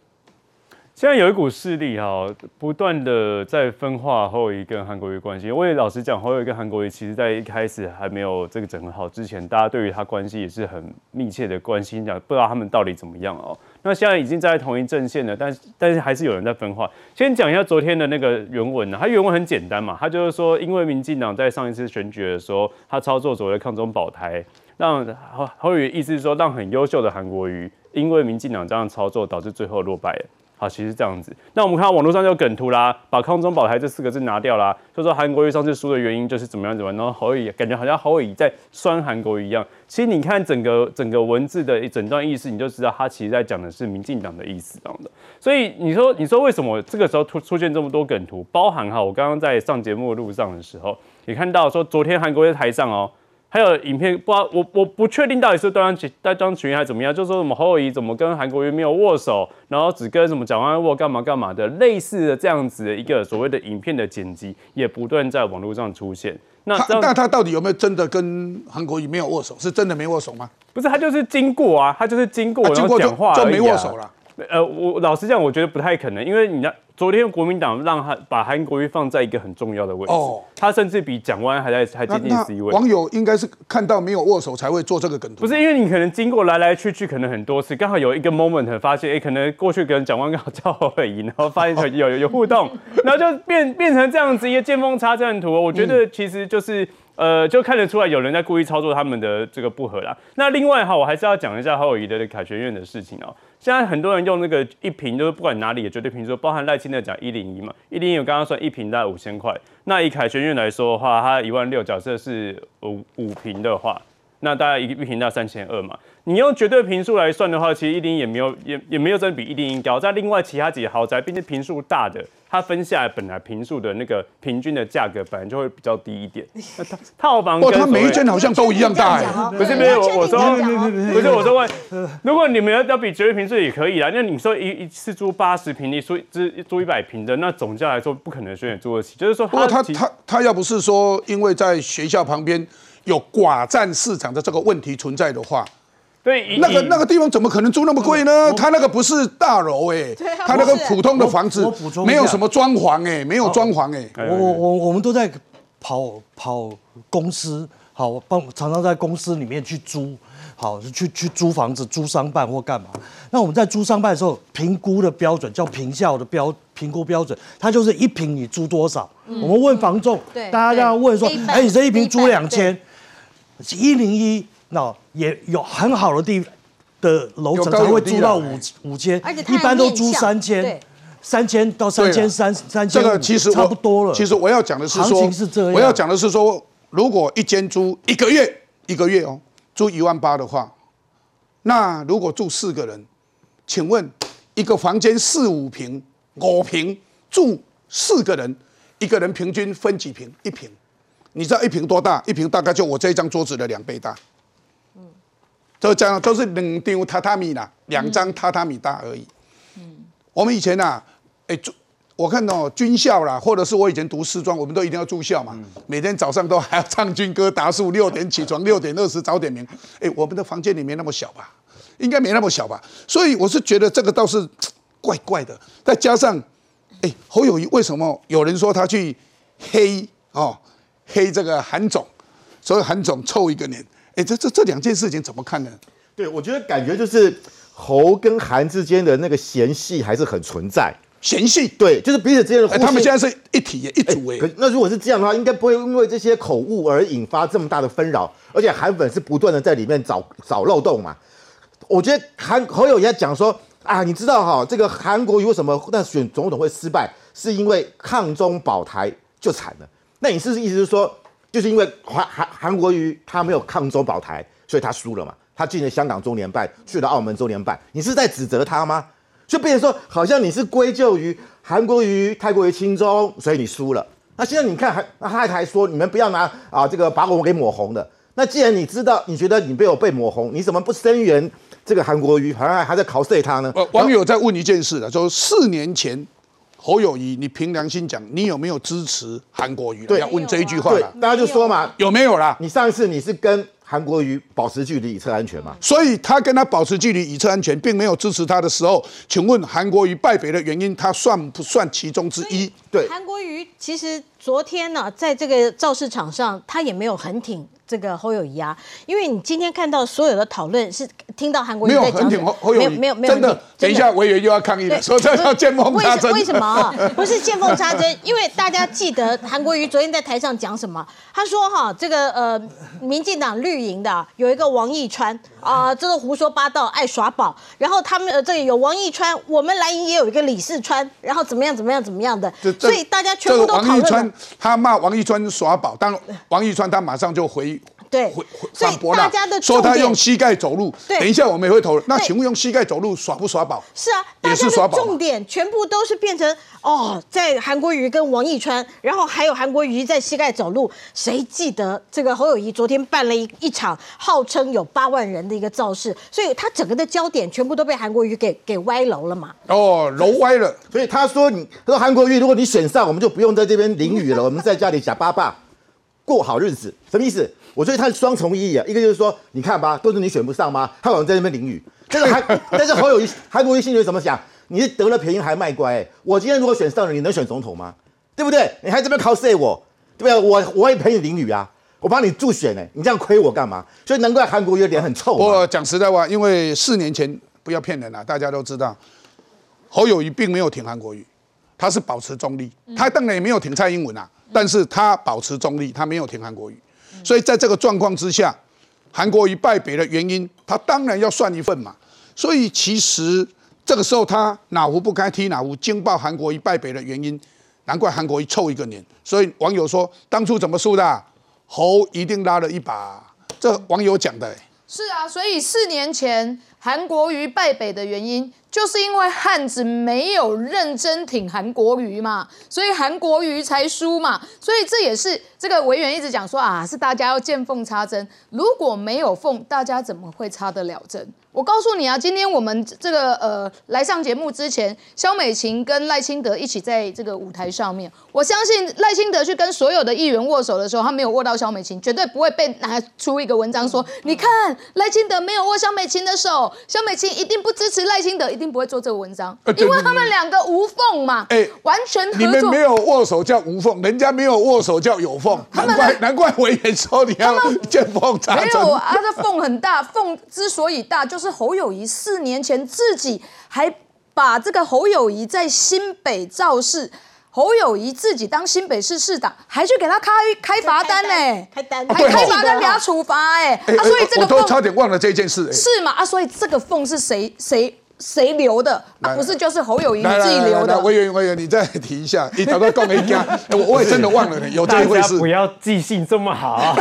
现在有一股势力哈，不断的在分化侯友谊跟韩国瑜关系。我也老实讲，侯友谊跟韩国瑜，其实在一开始还没有这个整合好之前，大家对于他关系也是很密切的关心，讲不知道他们到底怎么样哦。那现在已经在同一阵线了，但是但是还是有人在分化。先讲一下昨天的那个原文呢，他原文很简单嘛，它就是说，因为民进党在上一次选举的时候，他操作所谓的抗中保台，让侯侯友意思是说，让很优秀的韩国瑜，因为民进党这样操作，导致最后落败。好，其实这样子。那我们看到网络上就梗图啦，把“康中宝台”这四个字拿掉啦，就说韩国瑜上次输的原因就是怎么样怎么样，然后侯友感觉好像侯友在酸韩国瑜一样。其实你看整个整个文字的一整段意思，你就知道他其实在讲的是民进党的意思这样的。所以你说你说为什么这个时候出出现这么多梗图？包含哈，我刚刚在上节目路上的时候，也看到说昨天韩国瑜在台上哦。还有影片，不知道我我不确定到底是端张端张群还是怎么样，就说什么侯友谊怎么跟韩国瑜没有握手，然后只跟什么蒋万安握干嘛干嘛的，类似的这样子的一个所谓的影片的剪辑，也不断在网络上出现。那那他到底有没有真的跟韩国瑜没有握手？是真的没握手吗？不是，他就是经过啊，他就是经过然后讲话就没握手了。呃，我老实讲，我觉得不太可能，因为你那昨天国民党让他把韩国瑜放在一个很重要的位置，他甚至比蒋万安还在还接近 C 位。网友应该是看到没有握手才会做这个梗图，不是因为你可能经过来来去去，可能很多次，刚好有一个 moment 发现，哎，可能过去跟蒋万安叫侯友谊，然后发现有 有互动，然后就变变成这样子一个见缝插针图。我觉得其实就是。呃，就看得出来有人在故意操作他们的这个不合啦。那另外哈，我还是要讲一下侯友谊的凯旋院的事情哦。现在很多人用那个一瓶，就是不管哪里的绝对平数，包含赖清德讲一零一嘛，一零一我刚刚算一瓶大概五千块。那以凯旋院来说的话，它一万六，假设是五五瓶的话，那大概一一瓶大概三千二嘛。你用绝对平数来算的话，其实一零也没有也也没有真的比一零一高。在另外其他几个豪宅，并且平数大的，它分下来本来平数的那个平均的价格本来就会比较低一点。那套套房哦，它每一间好像都一样大。不是没有，我说不是我说问，如果你们要要比绝对平数也可以啊。那你说一一次租八十平，你租租租一百平的，那总价来说不可能选选租得起。就是说，不过他他他要不是说因为在学校旁边有寡占市场的这个问题存在的话。对，那个那个地方怎么可能租那么贵呢？他那个不是大楼哎，他那个普通的房子，没有什么装潢哎，没有装潢哎。我我我们都在跑跑公司，好帮常常在公司里面去租，好去去租房子、租商办或干嘛。那我们在租商办的时候，评估的标准叫评效的标评估标准，它就是一平你租多少？我们问房仲，大家要问说，哎，你这一平租两千，一零一。那也有很好的地的楼层才会租到五五千，一般都租三千，三千到三千三三千，这个其实差不多了。其实我要讲的是说，我要讲的是说，如果一间租一个月一个月哦，租一万八的话，那如果住四个人，请问一个房间四五平五平住四个人，一个人平均分几平？一平，你知道一平多大？一平大概就我这一张桌子的两倍大。都这样，都是两张榻榻米啦，两张榻榻米大而已。嗯，我们以前呐，哎，住我看到军校啦，或者是我以前读师专，我们都一定要住校嘛。每天早上都还要唱军歌，答数，六点起床，六点二十早点名。哎，我们的房间里面那么小吧？应该没那么小吧？所以我是觉得这个倒是怪怪的。再加上，哎，侯友谊为什么有人说他去黑哦，黑这个韩总，所以韩总凑一个年。哎，这这这两件事情怎么看呢？对，我觉得感觉就是侯跟韩之间的那个嫌隙还是很存在。嫌隙？对，就是彼此之间的。他们现在是一体一组哎。那如果是这样的话，应该不会因为这些口误而引发这么大的纷扰。而且韩粉是不断的在里面找找漏洞嘛。我觉得韩侯友也讲说啊，你知道哈，这个韩国为什么那选总统会失败，是因为抗中保台就惨了。那你是意思是说？就是因为韩韩韩国瑜他没有抗中保台，所以他输了嘛。他进了香港中联办，去了澳门中联办，你是在指责他吗？就变成说，好像你是归咎于韩国瑜太过于轻中，所以你输了。那现在你看，还他还说你们不要拿啊这个把我们给抹红的。那既然你知道，你觉得你被我被抹红，你怎么不声援这个韩国瑜好像还在考碎他呢。呃，网友在问一件事的，说四年前侯友谊，你凭良心讲，你有没有支持韩国瑜？对，要问这一句话了。大家就说嘛，有没有啦？你上一次你是跟韩国瑜保持距离以测安全嘛？所以他跟他保持距离以测安全，并没有支持他的时候，请问韩国瑜败北的原因，他算不算其中之一？对，韩国瑜其实昨天呢，在这个造势场上，他也没有很挺。这个侯友谊啊，因为你今天看到所有的讨论是听到韩国瑜在讲，没有侯友谊，没有没有真的，等一下委员又要抗议了，说这要见缝插针。为什么？不是见缝插针，因为大家记得韩国瑜昨天在台上讲什么？他说哈，这个呃，民进党绿营的有一个王义川啊，这个胡说八道，爱耍宝。然后他们呃，这里有王义川，我们蓝营也有一个李世川，然后怎么样怎么样怎么样的，所以大家全部都讨论。他骂王一川耍宝，但王一川他马上就回。对，反驳了，说他用膝盖走路。等一下我们也会投。那请问用膝盖走路耍不耍宝？是啊，也是耍宝重点全部都是变成哦，在韩国瑜跟王义川，然后还有韩国瑜在膝盖走路。谁记得这个侯友谊昨天办了一一场号称有八万人的一个造势，所以他整个的焦点全部都被韩国瑜给给歪楼了嘛？哦，楼歪了。所以他说你，他说韩国瑜，如果你选上，我们就不用在这边淋雨了，我们在家里假爸爸过好日子，什么意思？我觉得它是双重意义啊，一个就是说，你看吧，都是你选不上吗？他好像在那边淋雨。这个还，但是侯友谊、韩国瑜心里怎么想？你是得了便宜还卖乖？我今天如果选上了，你能选总统吗？对不对？你还这边 cos 我，对不对？我我也陪你淋雨啊，我帮你助选呢，你这样亏我干嘛？所以难怪韩国瑜脸很臭。我讲实在话，因为四年前不要骗人了，大家都知道，侯友谊并没有挺韩国瑜，他是保持中立，他当然也没有挺蔡英文啊，但是他保持中立，他没有挺韩国瑜。所以在这个状况之下，韩国瑜败北的原因，他当然要算一份嘛。所以其实这个时候他哪壶不开提哪壶，惊爆韩国瑜败北的原因，难怪韩国瑜臭一个年。所以网友说，当初怎么输的？侯一定拉了一把。这网友讲的。是啊，所以四年前韩国瑜败北的原因。就是因为汉子没有认真挺韩国瑜嘛，所以韩国瑜才输嘛，所以这也是这个委员一直讲说啊，是大家要见缝插针，如果没有缝，大家怎么会插得了针？我告诉你啊，今天我们这个呃来上节目之前，肖美琴跟赖清德一起在这个舞台上面，我相信赖清德去跟所有的议员握手的时候，他没有握到肖美琴，绝对不会被拿出一个文章说，你看赖清德没有握肖美琴的手，肖美琴一定不支持赖清德。一定不会做这个文章，因为他们两个无缝嘛，哎，完全合作。你们没有握手叫无缝，人家没有握手叫有缝，难怪难怪委员说你要见缝插针。没有啊，这缝很大，缝之所以大，就是侯友谊四年前自己还把这个侯友谊在新北造势，侯友谊自己当新北市市长，还去给他开开罚单呢，开单还开罚单给他处罚哎，啊，所以这个我都差点忘了这件事，是吗啊，所以这个缝是谁谁？谁留的？啊，不是，就是侯友谊自己留的。委员，委员，你再提一下，你找到共鸣家，我我也真的忘了，有这一回事。不要记性这么好。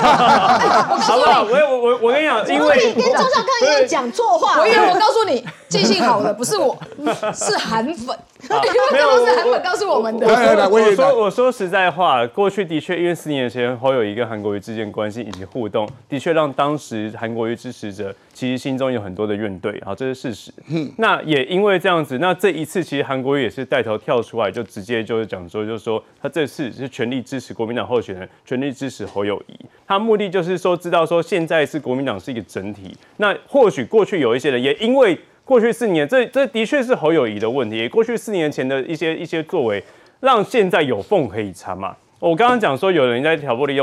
好不好？我我我我跟你讲，因为跟周少康一样讲错话。委员，我 告诉你，记性好的不是我，是韩粉。没有，是韩粉告诉我们的。我说我说实在话，过去的确，因为四年前侯友谊跟韩国瑜之间关系以及互动，的确让当时韩国瑜支持者其实心中有很多的怨怼，好，这是事实。那也因为这样子，那这一次其实韩国瑜也是带头跳出来，就直接就是讲说，就是说他这次是全力支持国民党候选人，全力支持侯友谊。他目的就是说，知道说现在是国民党是一个整体。那或许过去有一些人也因为。过去四年，这这的确是侯友谊的问题。过去四年前的一些一些作为，让现在有缝可以插嘛。我刚刚讲说，有人在挑拨离间。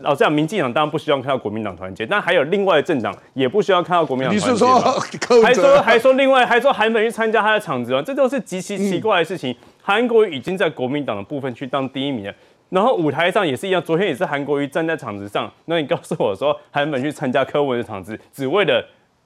老实讲，民进党当然不希望看到国民党团结，但还有另外的政党也不希望看到国民党团结。你是说，还说还说另外还说韩粉去参加他的场子吗？这都是极其奇怪的事情。韩国瑜已经在国民党的部分去当第一名了，然后舞台上也是一样，昨天也是韩国瑜站在场子上。那你告诉我说，韩粉去参加柯文的场子，只为了？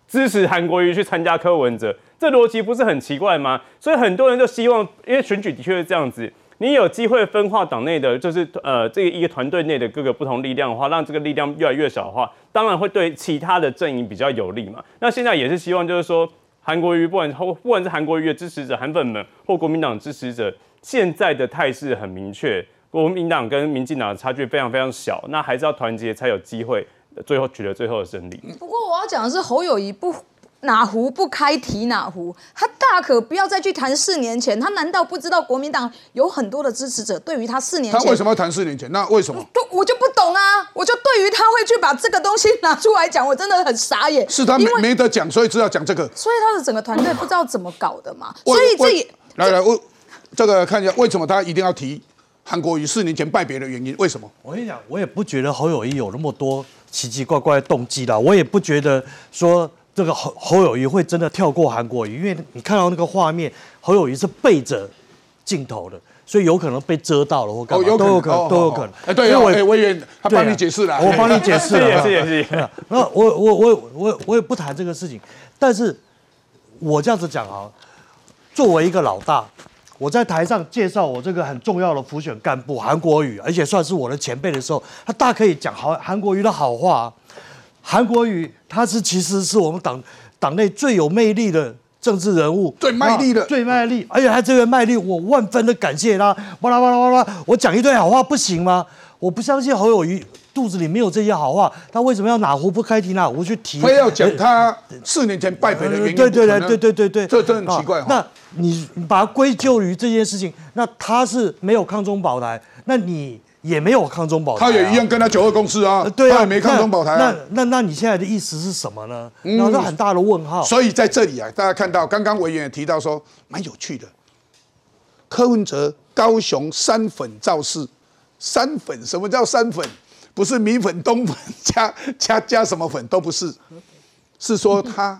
支持韩国瑜去参加柯文哲，这逻辑不是很奇怪吗？所以很多人就希望，因为选举的确是这样子，你有机会分化党内的，就是呃这个一个团队内的各个不同力量的话，让这个力量越来越小的话，当然会对其他的阵营比较有利嘛。那现在也是希望，就是说韩国瑜不管不管是韩国瑜的支持者、韩粉们或国民党支持者，现在的态势很明确，国民党跟民进党的差距非常非常小，那还是要团结才有机会。最后取得最后的胜利。不过我要讲的是侯友谊不哪壶不开提哪壶，他大可不要再去谈四年前。他难道不知道国民党有很多的支持者对于他四年前？他为什么要谈四年前？那为什么？我就不懂啊！我就对于他会去把这个东西拿出来讲，我真的很傻眼。是他没没得讲，所以知道讲这个。所以他的整个团队不知道怎么搞的嘛。所以这也来来，我这个看一下为什么他一定要提韩国瑜四年前败别的原因？为什么？我跟你讲，我也不觉得侯友谊有那么多奇奇怪怪的动机啦，我也不觉得说。这个侯侯友谊会真的跳过韩国瑜，因为你看到那个画面，侯友谊是背着镜头的，所以有可能被遮到了或干嘛，都有可能，都有可能。哎，对啊，哎，委员他帮你解释了，我帮你解释了，也是也是。那我我我我我也不谈这个事情，但是我这样子讲啊，作为一个老大，我在台上介绍我这个很重要的辅选干部韩国瑜，而且算是我的前辈的时候，他大可以讲好韩国瑜的好话。韩国瑜他是其实是我们党党内最有魅力的政治人物，最卖力的，最卖力。而且他这个卖力，我万分的感谢他。巴拉巴拉巴拉，我讲一堆好话不行吗？我不相信侯友谊肚子里没有这些好话，他为什么要哪壶不开提哪壶去提？非要讲他四年前败北的原因？对对对对对对对，这真很奇怪。那你把它归咎于这件事情，那他是没有抗中保台，那你？也没有抗中保台，他也一样跟他九二共识啊，对啊，也没抗中保台。那那那你现在的意思是什么呢？那是很大的问号。所以在这里啊，大家看到刚刚委员也提到说，蛮有趣的。柯文哲高雄山粉造势，山粉什么叫山粉？不是米粉、冬粉加加加什么粉都不是，是说他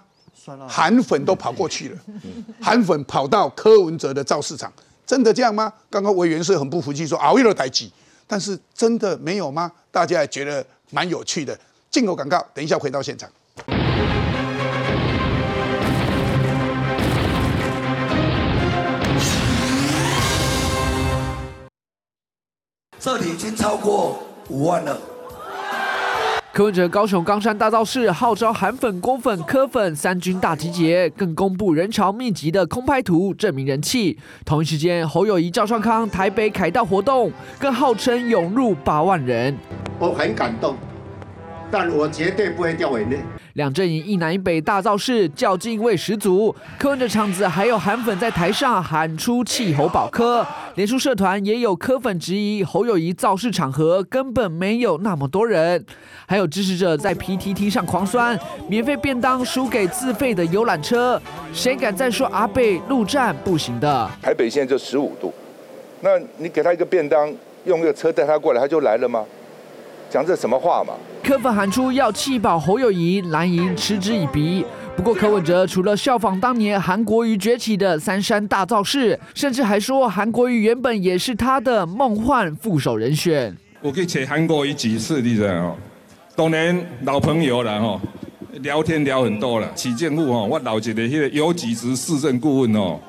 韩粉都跑过去了，韩粉跑到柯文哲的造市场，真的这样吗？刚刚委员是很不服气说熬夜了代几。但是真的没有吗？大家也觉得蛮有趣的。进口广告，等一下回到现场。这里已经超过五万了。柯文哲高雄冈山大造势，号召韩粉、郭粉、柯粉三军大集结，更公布人潮密集的空拍图，证明人气。同一时间，侯友谊、赵少康台北凯道活动，更号称涌入八万人。我很感动。但我绝对不会掉眼泪。两阵营一南一北大造势，较劲味十足。柯文哲场子还有韩粉在台上喊出“气候保科”，连书社团也有柯粉质疑侯友谊造势场合根本没有那么多人。还有支持者在 PTT 上狂酸，免费便当输给自费的游览车，谁敢再说阿贝陆战不行的？台北现在就十五度，那你给他一个便当，用一个车带他过来，他就来了吗？讲这什么话嘛？柯粉喊出要气保侯友谊，蓝营嗤之以鼻。不过柯文哲除了效仿当年韩国瑜崛起的三山大造势，甚至还说韩国瑜原本也是他的梦幻副手人选。我去找韩国瑜几次，你知道哦？当年老朋友了吼，聊天聊很多了。市政府吼，我老一个迄个有几职市政顾问哦。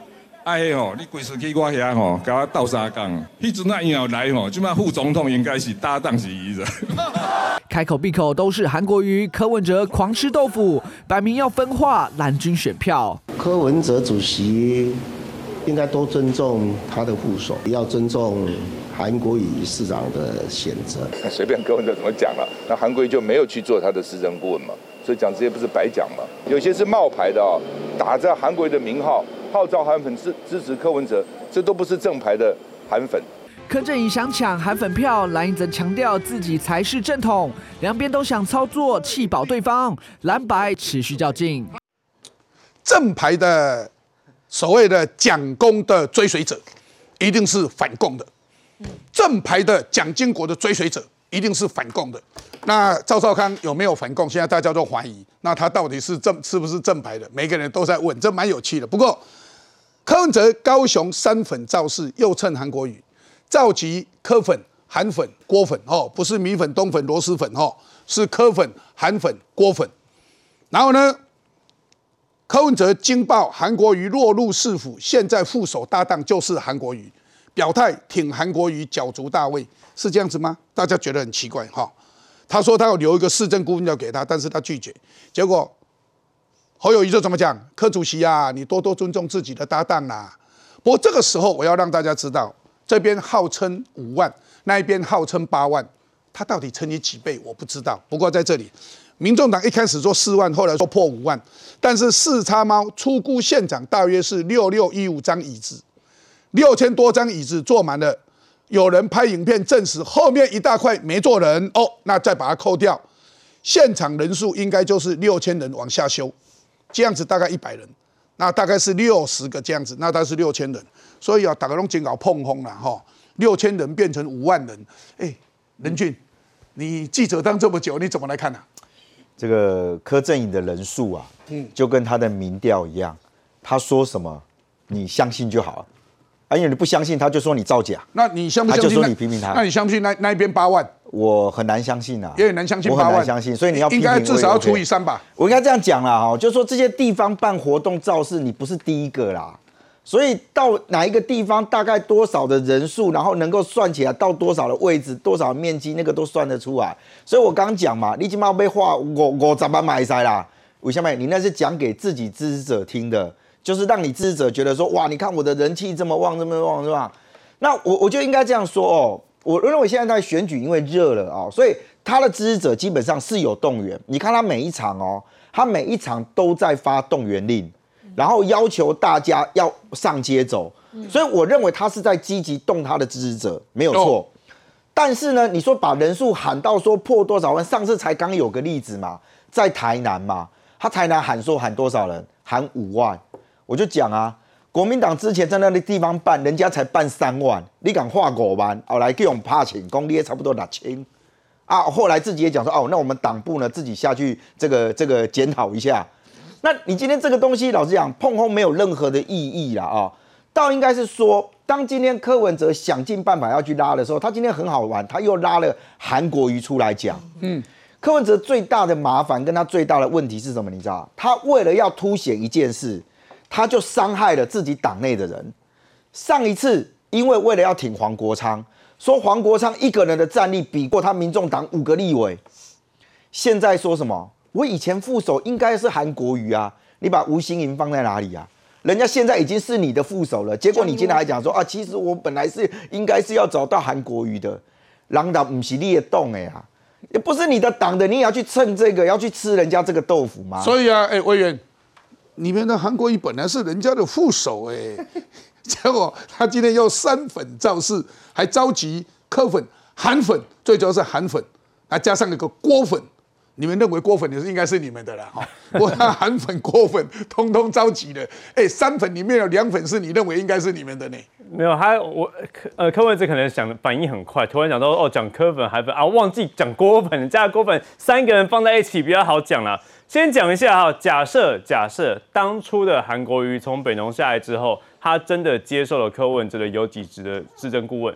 哎吼，你规时去我遐吼，甲我斗三工。迄阵啊，伊要来吼，即摆副总统应该是搭档是伊的。开口闭口都是韩国瑜、柯文哲狂吃豆腐，摆明要分化蓝军选票。柯文哲主席应该多尊重他的副手，要尊重韩国瑜市长的选择。随便柯文哲怎么讲了，那韩国瑜就没有去做他的市政顾问嘛？所以讲这些不是白讲嘛？有些是冒牌的哦，打着韩国瑜的名号。号召韩粉支支持柯文哲，这都不是正牌的韩粉。柯震宇想抢韩粉票，蓝营则强调自己才是正统，两边都想操作气保对方，蓝白持续较劲。正牌的所谓的蒋公的追随者，一定是反共的；正牌的蒋经国的追随者，一定是反共的。那赵少康有没有反共？现在大家都怀疑。那他到底是正是不是正牌的？每个人都在问，这蛮有趣的。不过柯文哲高雄三粉造势，又趁韩国语召集柯粉、韩粉、郭粉哦，不是米粉、冬粉、螺蛳粉哦，是柯粉、韩粉、郭粉。然后呢，柯文哲惊爆韩国瑜落入市府，现在副手搭档就是韩国瑜，表态挺韩国瑜角逐大位，是这样子吗？大家觉得很奇怪哈。他说他要留一个市政顾问要给他，但是他拒绝。结果侯友谊就怎么讲？柯主席啊，你多多尊重自己的搭档啦。不过这个时候我要让大家知道，这边号称五万，那一边号称八万，他到底乘以几倍我不知道。不过在这里，民众党一开始说四万，后来说破五万，但是四叉猫出估现场大约是六六一五张椅子，六千多张椅子坐满了，有人拍影片证实后面一大块没坐人哦，那再把它扣掉，现场人数应该就是六千人往下修，这样子大概一百人，那大概是六十个这样子，那大概是六千人，所以啊，打个龙井搞碰轰了哈，六千人变成五万人，哎，任俊，你记者当这么久，你怎么来看呢？这个柯震宇的人数啊，嗯，就跟他的民调一样，他说什么，你相信就好了。啊，因为你不相信，他就说你造假。那你相不相信？他就说你批评他。那你相信那那一边八万？我很难相信啊，也很难相信八万。我很难相信，所以你要应该至少要除以三吧。我应该这样讲啦，哈，就是说这些地方办活动造势，你不是第一个啦。所以到哪一个地方，大概多少的人数，然后能够算起来到多少的位置，多少面积，那个都算得出来。所以我刚刚讲嘛，你起码被画我我怎么买塞啦。为什么？你那是讲给自己支持者听的，就是让你支持者觉得说，哇，你看我的人气这么旺，这么旺，是吧？那我我就应该这样说哦。我认为现在在选举，因为热了啊，所以他的支持者基本上是有动员。你看他每一场哦，他每一场都在发动员令。然后要求大家要上街走，所以我认为他是在积极动他的支持者，没有错。但是呢，你说把人数喊到说破多少万，上次才刚有个例子嘛，在台南嘛，他台南喊说喊多少人，喊五万，我就讲啊，国民党之前在那个地方办，人家才办三万，你敢画五万，后来给我们怕请功，你也差不多六千啊。后来自己也讲说，哦，那我们党部呢自己下去这个这个检讨一下。那你今天这个东西，老实讲，碰轰没有任何的意义了啊！倒应该是说，当今天柯文哲想尽办法要去拉的时候，他今天很好玩，他又拉了韩国瑜出来讲。嗯，柯文哲最大的麻烦跟他最大的问题是什么？你知道？他为了要凸显一件事，他就伤害了自己党内的人。上一次因为为了要挺黄国昌，说黄国昌一个人的战力比过他民众党五个立委，现在说什么？我以前副手应该是韩国瑜啊，你把吴新盈放在哪里啊？人家现在已经是你的副手了，结果你今天还讲说啊，其实我本来是应该是要找到韩国瑜的，狼党不是裂洞哎呀，也不是你的党的，你也要去蹭这个，要去吃人家这个豆腐吗？所以啊，哎，委员，你们的韩国瑜本来是人家的副手哎，结果他今天又三粉造势，还召集柯粉、韩粉，最主要是韩粉，还加上一个郭粉。你们认为郭粉也是应该是你们的了哈？我韩粉、郭粉通通召集了。哎，三粉里面有两粉是你认为应该是你们的呢？没有，他我柯呃柯文哲可能想反应很快，突然讲到哦讲柯粉、韩粉啊，忘记讲郭粉，加郭粉三个人放在一起比较好讲了。先讲一下哈，假设假设当初的韩国瑜从北农下来之后，他真的接受了柯文哲的有几职的市政顾问。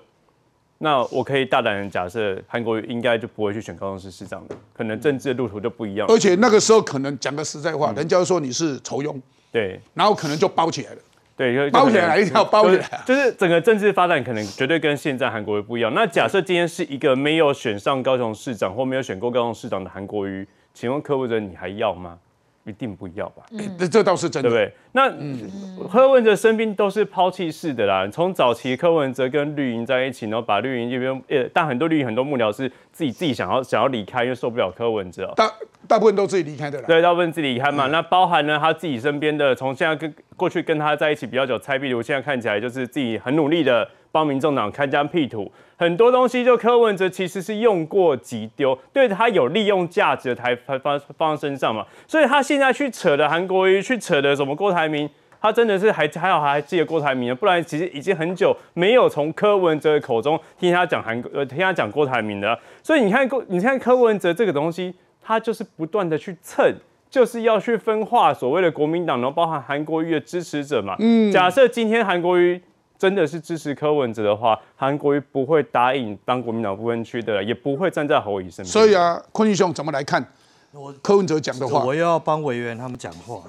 那我可以大胆的假设，韩国瑜应该就不会去选高雄市市长的，可能政治的路途就不一样。而且那个时候可能讲个实在话，人家说你是仇庸，对，然后可能就包起来了，对，包起来一定要包起来，就是整个政治发展可能绝对跟现在韩国瑜不一样。那假设今天是一个没有选上高雄市长或没有选过高雄市长的韩国瑜，请问柯文哲你还要吗？一定不要吧？这这倒是真的，对不对？那柯文哲身边都是抛弃式的啦。从早期柯文哲跟绿营在一起，然后把绿营这边，呃，但很多绿营很多幕僚是自己自己想要想要离开，因为受不了柯文哲。大大部分都自己离开的啦。对，大部分自己离开嘛。那包含呢他自己身边的，从现在跟过去跟他在一起比较久，蔡壁如现在看起来就是自己很努力的帮民众党开疆辟土。很多东西就柯文哲其实是用过即丢，对他有利用价值的台放放放身上嘛，所以他现在去扯的韩国瑜，去扯的什么郭台铭，他真的是还还好还记得郭台铭不然其实已经很久没有从柯文哲的口中听他讲韩呃听他讲郭台铭的，所以你看郭你看柯文哲这个东西，他就是不断的去蹭，就是要去分化所谓的国民党，然后包含韩国瑜的支持者嘛。嗯，假设今天韩国瑜。真的是支持柯文哲的话，韩国瑜不会答应当国民党不分区的，也不会站在侯友身边。所以啊，坤义兄怎么来看我柯文哲讲的话？我要帮委员他们讲话。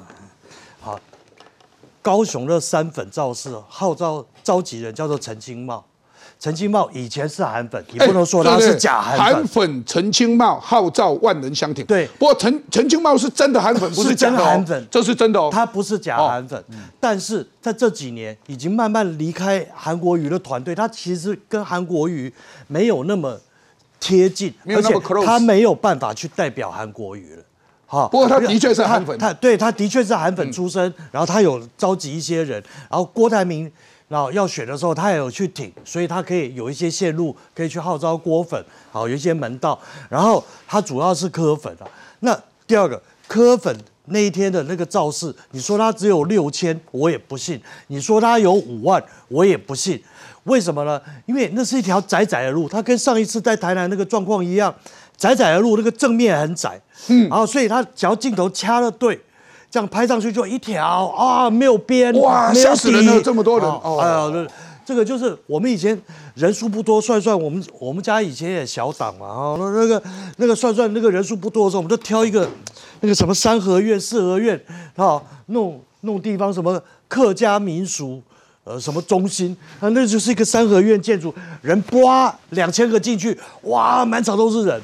好，高雄的三粉造势号召召集人叫做陈清茂。陈清茂以前是韩粉，你不能说他是假韩粉。韩粉陈清茂号召万人相挺。对，不过陈陈清茂是真的韩粉，不是假的韩粉，这是真的哦。他不是假韩粉，但是在这几年已经慢慢离开韩国瑜的团队，他其实跟韩国瑜没有那么贴近，而且他没有办法去代表韩国瑜了。哈，不过他的确是韩粉，他对他的确是韩粉出身，然后他有召集一些人，然后郭台铭然后要选的时候，他也有去挺，所以他可以有一些线路可以去号召郭粉，好有一些门道。然后他主要是柯粉啊。那第二个柯粉那一天的那个造势，你说他只有六千，我也不信；你说他有五万，我也不信。为什么呢？因为那是一条窄窄的路，它跟上一次在台南那个状况一样，窄窄的路，那个正面很窄，嗯，然后所以他只要镜头掐了对，这样拍上去就一条啊，没有边，哇，吓死人了，这么多人，哎呀，这个就是我们以前人数不多，算算我们我们家以前也小党嘛，啊，那那个那个算算那个人数不多的时候，我们就挑一个那个什么三合院、四合院，啊，弄弄地方什么客家民俗。呃，什么中心啊？那就是一个三合院建筑，人哇两千个进去，哇，满场都是人。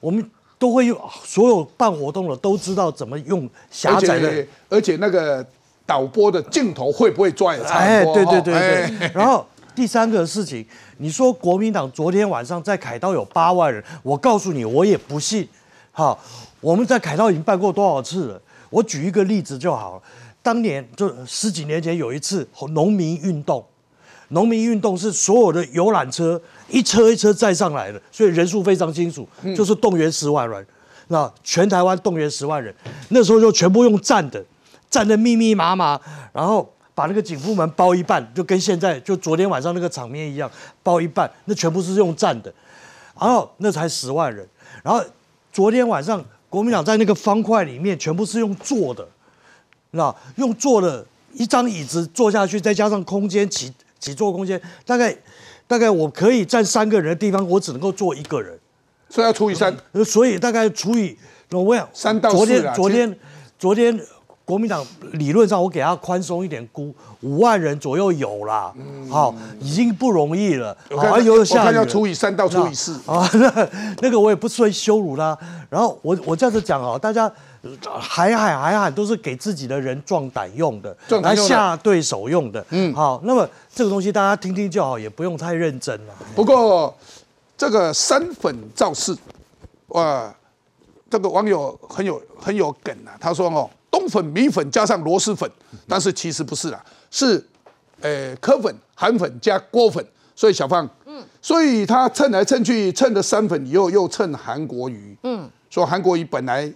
我们都会用，所有办活动的都知道怎么用狭窄的，而且那个导播的镜头会不会抓？哎，对对对对。然后 第三个事情，你说国民党昨天晚上在凯道有八万人，我告诉你，我也不信。好，我们在凯道已经办过多少次了？我举一个例子就好了。当年就十几年前有一次农民运动，农民运动是所有的游览车一车一车载上来的，所以人数非常清楚，就是动员十万人，那全台湾动员十万人，那时候就全部用站的，站的密密麻麻，然后把那个警部门包一半，就跟现在就昨天晚上那个场面一样，包一半，那全部是用站的，然后那才十万人，然后昨天晚上国民党在那个方块里面全部是用坐的。那用坐的一张椅子坐下去，再加上空间起起坐空间，大概大概我可以站三个人的地方，我只能够坐一个人，所以要除以三。所以大概除以我想三到四昨天昨天昨天国民党理论上我给他宽松一点估五万人左右有啦，好已经不容易了。好，有下我看要除以三到除以四啊，那 那个我也不是会羞辱他。然后我我这样子讲啊，大家。海海海海都是给自己的人壮胆用的，来吓对手用的。嗯，好，那么这个东西大家听听就好，也不用太认真了。不过这个山粉造势，哇，这个网友很有很有梗啊。他说哦，冬粉、米粉加上螺蛳粉，但是其实不是啦，是呃柯粉、韩粉加锅粉。所以小芳，嗯，所以他蹭来蹭去，蹭的三粉以后又蹭韩国瑜，嗯，说韩国瑜本来。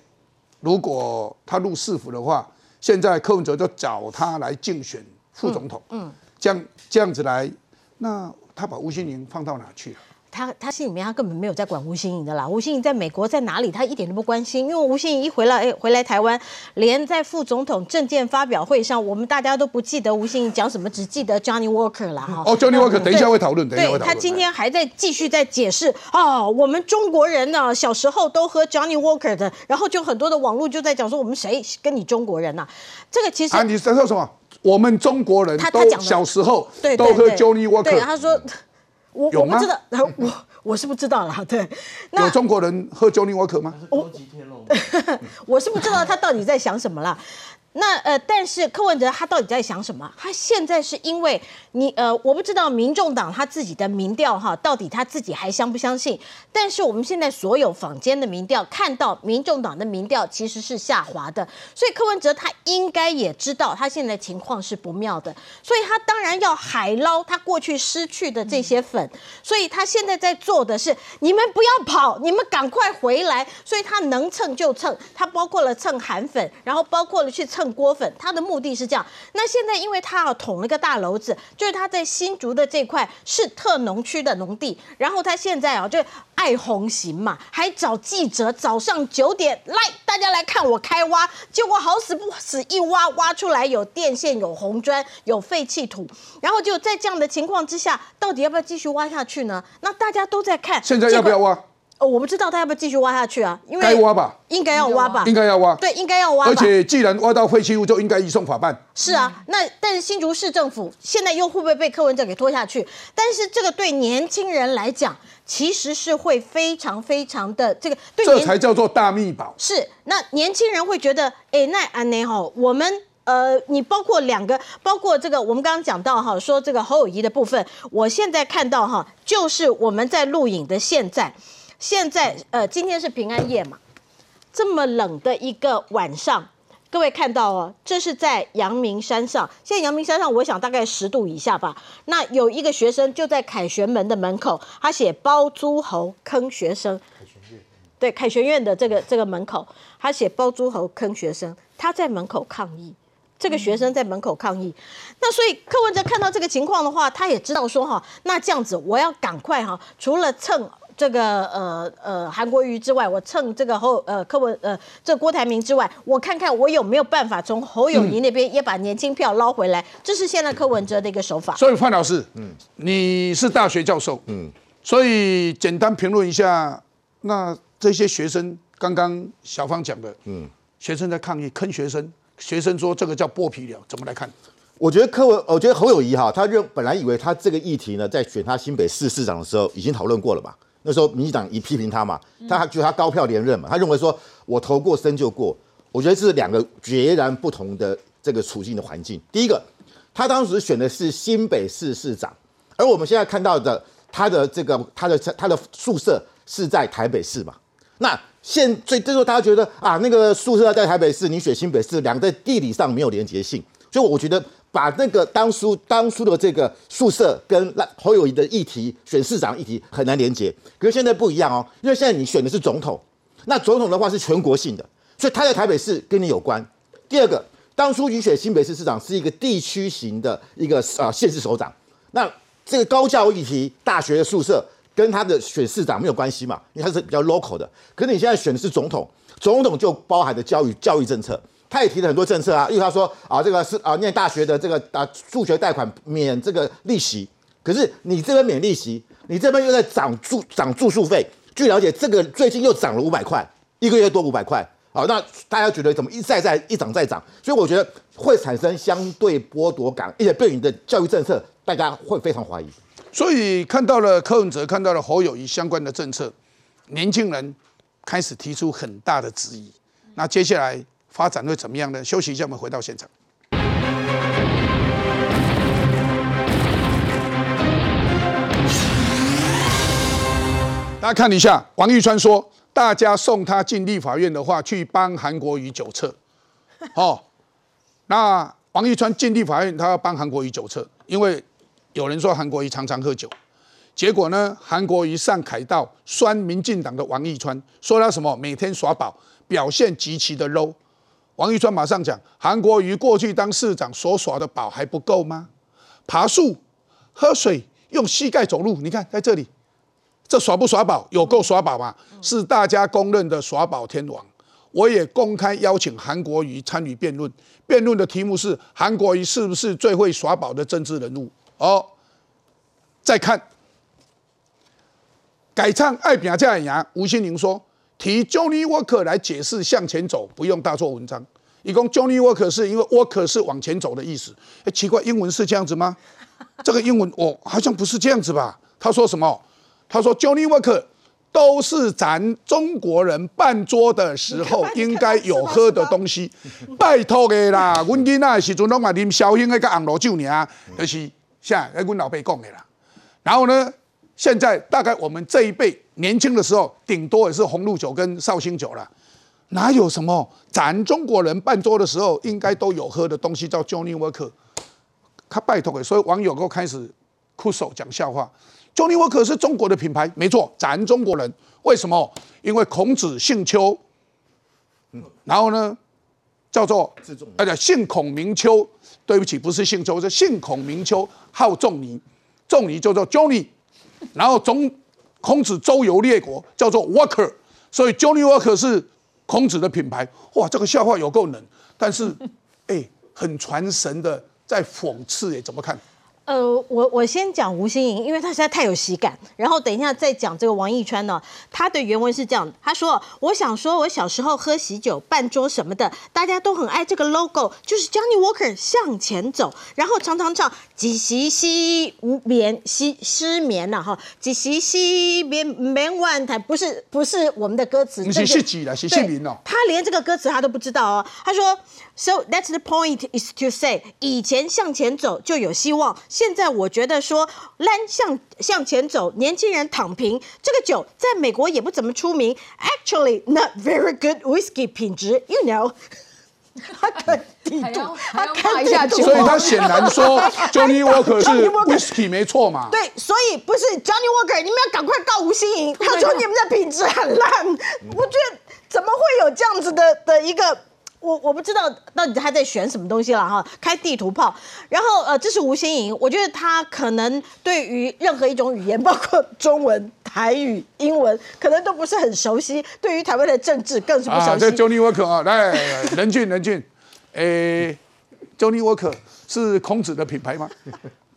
如果他入市府的话，现在柯文哲就找他来竞选副总统，嗯，这样这样子来，那他把吴新盈放到哪去了？他他心里面他根本没有在管吴欣颖的啦，吴欣颖在美国在哪里他一点都不关心，因为吴欣颖一回来，哎，回来台湾，连在副总统政见发表会上，我们大家都不记得吴欣颖讲什么，只记得 Johnny Walker 啦哈。哦，Johnny Walker，等一下会讨论，等一下会讨论。他今天还在继续在解释哦，我们中国人呢小时候都喝 Johnny Walker 的，然后就很多的网络就在讲说我们谁跟你中国人呐？这个其实啊，你在说什么？我们中国人都小时候都喝 Johnny Walker，对，他说。我我不知道，我我是不知道了，对。有中国人喝 Johnny Walker 吗？我是不知道他到底在想什么了。那呃，但是柯文哲他到底在想什么？他现在是因为你呃，我不知道民众党他自己的民调哈，到底他自己还相不相信？但是我们现在所有坊间的民调看到，民众党的民调其实是下滑的，所以柯文哲他应该也知道他现在情况是不妙的，所以他当然要海捞他过去失去的这些粉，所以他现在在做的是，你们不要跑，你们赶快回来，所以他能蹭就蹭，他包括了蹭韩粉，然后包括了去蹭。蹭锅粉，他的目的是这样。那现在，因为他要捅了个大篓子，就是他在新竹的这块是特农区的农地，然后他现在啊，就爱红行嘛，还找记者早上九点来，大家来看我开挖，结果好死不死一挖挖出来有电线、有红砖、有废弃土，然后就在这样的情况之下，到底要不要继续挖下去呢？那大家都在看，现在要不要挖？哦，我不知道他要不要继续挖下去啊？因为该挖吧，应该要挖吧，应该要挖。对，应该要挖。而且既然挖到废弃物，就应该移送法办。是啊，那但是新竹市政府现在又会不会被柯文哲给拖下去？但是这个对年轻人来讲，其实是会非常非常的这个。这才叫做大密宝。是，那年轻人会觉得，哎，那安内哈，我们呃，你包括两个，包括这个，我们刚刚讲到哈，说这个侯友谊的部分，我现在看到哈，就是我们在录影的现在。现在呃，今天是平安夜嘛，这么冷的一个晚上。各位看到哦，这是在阳明山上。现在阳明山上，我想大概十度以下吧。那有一个学生就在凯旋门的门口，他写“包租侯坑学生”。对，凯旋院的这个这个门口，他写“包租侯坑学生”，他在门口抗议。这个学生在门口抗议。那所以柯文哲看到这个情况的话，他也知道说哈，那这样子我要赶快哈，除了蹭。这个呃呃韩国瑜之外，我蹭这个侯呃柯文呃这郭台铭之外，我看看我有没有办法从侯友谊那边也把年轻票捞回来，这是现在柯文哲的一个手法。所以范老师，嗯，你是大学教授，嗯，所以简单评论一下，那这些学生刚刚小芳讲的，嗯，学生在抗议坑学生，学生说这个叫剥皮寮，怎么来看？我觉得柯文，我觉得侯友谊哈，他认本来以为他这个议题呢，在选他新北市市长的时候已经讨论过了吧。那时候民进党一批评他嘛，他还觉得他高票连任嘛，他认为说我投过身就过。我觉得这是两个截然不同的这个处境的环境。第一个，他当时选的是新北市市长，而我们现在看到的他的这个他的他的宿舍是在台北市嘛。那现所以这时候大家觉得啊，那个宿舍在台北市，你选新北市，两个在地理上没有连结性，所以我觉得。把那个当初当初的这个宿舍跟侯友谊的议题选市长议题很难连接，可是现在不一样哦，因为现在你选的是总统，那总统的话是全国性的，所以他在台北市跟你有关。第二个，当初你选新北市市长是一个地区型的一个啊县市首长，那这个高教议题大学的宿舍跟他的选市长没有关系嘛，因为他是比较 local 的。可是你现在选的是总统，总统就包含着教育教育政策。他也提了很多政策啊，因为他说啊，这个是啊，念大学的这个啊，助学贷款免这个利息。可是你这边免利息，你这边又在涨住涨住宿费。据了解，这个最近又涨了五百块，一个月多五百块。好，那大家觉得怎么一再再一涨再涨？所以我觉得会产生相对剥夺感，而且对你的教育政策，大家会非常怀疑。所以看到了柯文哲，看到了侯友谊相关的政策，年轻人开始提出很大的质疑。那接下来。发展会怎么样呢？休息一下，我们回到现场。大家看一下，王玉川说，大家送他进立法院的话，去帮韩国瑜酒测。哦，那王玉川进立法院，他要帮韩国瑜酒测，因为有人说韩国瑜常常喝酒。结果呢，韩国瑜上凯道酸民进党的王玉川，说他什么每天耍宝，表现极其的 low。王玉川马上讲：韩国瑜过去当市长所耍的宝还不够吗？爬树、喝水、用膝盖走路，你看在这里，这耍不耍宝？有够耍宝吗？是大家公认的耍宝天王。我也公开邀请韩国瑜参与辩论，辩论的题目是：韩国瑜是不是最会耍宝的政治人物？哦，再看，改唱爱拼才会赢。吴心凌说。提 Johnny Walker 来解释向前走，不用大做文章。一共 Johnny Walker 是因为 Walker 是往前走的意思。哎，奇怪，英文是这样子吗？这个英文哦，好像不是这样子吧？他说什么？他说 Johnny Walker 都是咱中国人办桌的时候 应该有喝的东西。拜托的啦，阮囡仔时阵拢嘛啉小型的个红罗酒尔，就是像跟阮老爸讲的啦。然后呢？现在大概我们这一辈年轻的时候，顶多也是红露酒跟绍兴酒了，哪有什么？咱中国人办桌的时候，应该都有喝的东西叫 Johnny Walker。他拜托给，所以网友都开始哭手讲笑话。Johnny Walker 是中国的品牌，没错，咱中国人为什么？因为孔子姓丘，然后呢，叫做而且姓孔名丘。对不起，不是姓丘，是姓孔名丘，号仲尼，仲尼叫做 Johnny。然后中孔子周游列国，叫做 Walker，所以 Johnny Walker 是孔子的品牌。哇，这个笑话有够冷，但是哎，很传神的，在讽刺哎，怎么看？呃，我我先讲吴心颖，因为他实在太有喜感。然后等一下再讲这个王义川呢，他的原文是这样：他说，我想说，我小时候喝喜酒、办桌什么的，大家都很爱这个 logo，就是 Johnny Walker 向前走，然后常常唱几夕夕眠失失眠了哈，几夕夕眠眠万台，不是不是我们的歌词，是是几了，是姓名哦。他连这个歌词他都不知道哦。他说，So that's the point is to say，以前向前走就有希望。现在我觉得说烂向向前走，年轻人躺平，这个酒在美国也不怎么出名，actually not very good whiskey 品质，you know。他肯地度，他看一下酒，所以他显然说 Johnny Walker 是 whisky 没错嘛？对，所以不是 Johnny Walker，你们要赶快告吴欣颖，他说你们的品质很烂，我觉得怎么会有这样子的的一个？我我不知道到底他在选什么东西了哈，开地图炮，然后呃，这是吴欣颖，我觉得他可能对于任何一种语言，包括中文、台语、英文，可能都不是很熟悉，对于台湾的政治更是不熟悉。啊，这 Johnny Walker 啊，来，任俊任俊，诶，Johnny Walker 是孔子的品牌吗？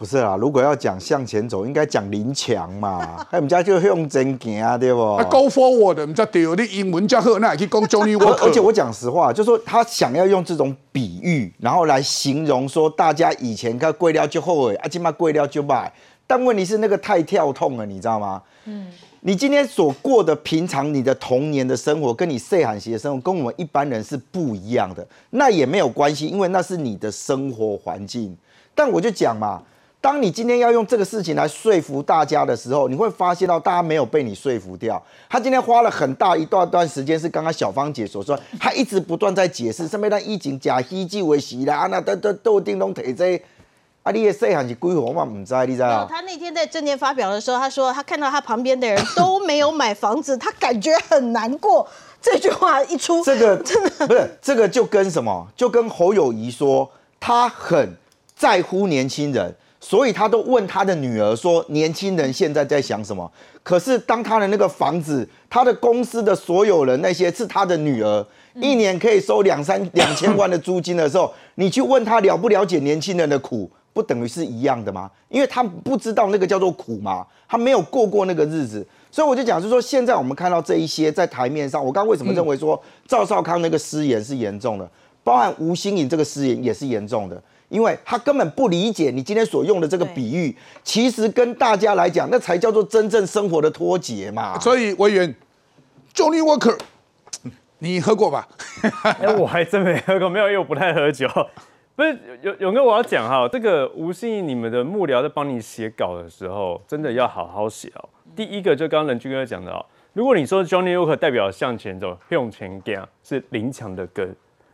不是啦，如果要讲向前走，应该讲林强嘛。我们家就用真行啊，对不？Go forward，我们叫对，你英文那也可以讲 Johnny Walker。而且我讲实话，就说他想要用这种比喻，然后来形容说大家以前看贵料就后悔，啊，今嘛贵料就卖。但问题是那个太跳痛了，你知道吗？嗯。你今天所过的平常你的童年的生活，跟你岁罕鞋的生活，跟我们一般人是不一样的。那也没有关系，因为那是你的生活环境。但我就讲嘛。当你今天要用这个事情来说服大家的时候，你会发现到大家没有被你说服掉。他今天花了很大一段段时间，是刚刚小芳姐所说，他一直不断在解释，上面那疫情假希冀为喜啦，那都都都叮咚腿这，啊，你的细汉是规划嘛？唔知你知道？他那天在证件发表的时候，他说他看到他旁边的人都没有买房子，他感觉很难过。这句话一出，这个 真的不是这个就跟什么？就跟侯友谊说，他很在乎年轻人。所以他都问他的女儿说：“年轻人现在在想什么？”可是当他的那个房子、他的公司的所有人那些是他的女儿，一年可以收两三 两千万的租金的时候，你去问他了不了解年轻人的苦，不等于是一样的吗？因为他不知道那个叫做苦嘛，他没有过过那个日子。所以我就讲，就是说现在我们看到这一些在台面上，我刚刚为什么认为说赵少康那个失言是严重的，包含吴新颖这个失言也是严重的。因为他根本不理解你今天所用的这个比喻，其实跟大家来讲，那才叫做真正生活的脱节嘛。所以委员，Johnny Walker，你喝过吧？哎，我还真没喝过，没有，因为我不太喝酒。不是，勇勇哥，我要讲哈，这个吴信义，你们的幕僚在帮你写稿的时候，真的要好好写哦。第一个就刚刚任军哥讲的哦，如果你说 Johnny Walker 代表向前走，向前走是林强的歌。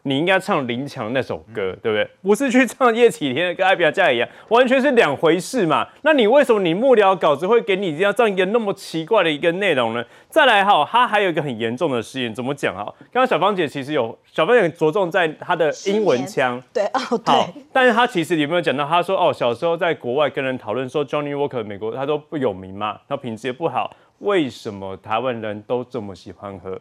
你应该唱林强那首歌，对不对？不是去唱叶启田的，跟艾比亚加一样，完全是两回事嘛。那你为什么你幕僚稿子会给你这样这样一个那么奇怪的一个内容呢？再来哈，他还有一个很严重的失言，怎么讲啊？刚刚小芳姐其实有小芳姐着重在她的英文腔，对哦，对。但是她其实有没有讲到？她说哦，小时候在国外跟人讨论说，Johnny Walker 美国他都不有名嘛，他品质也不好，为什么台湾人都这么喜欢喝？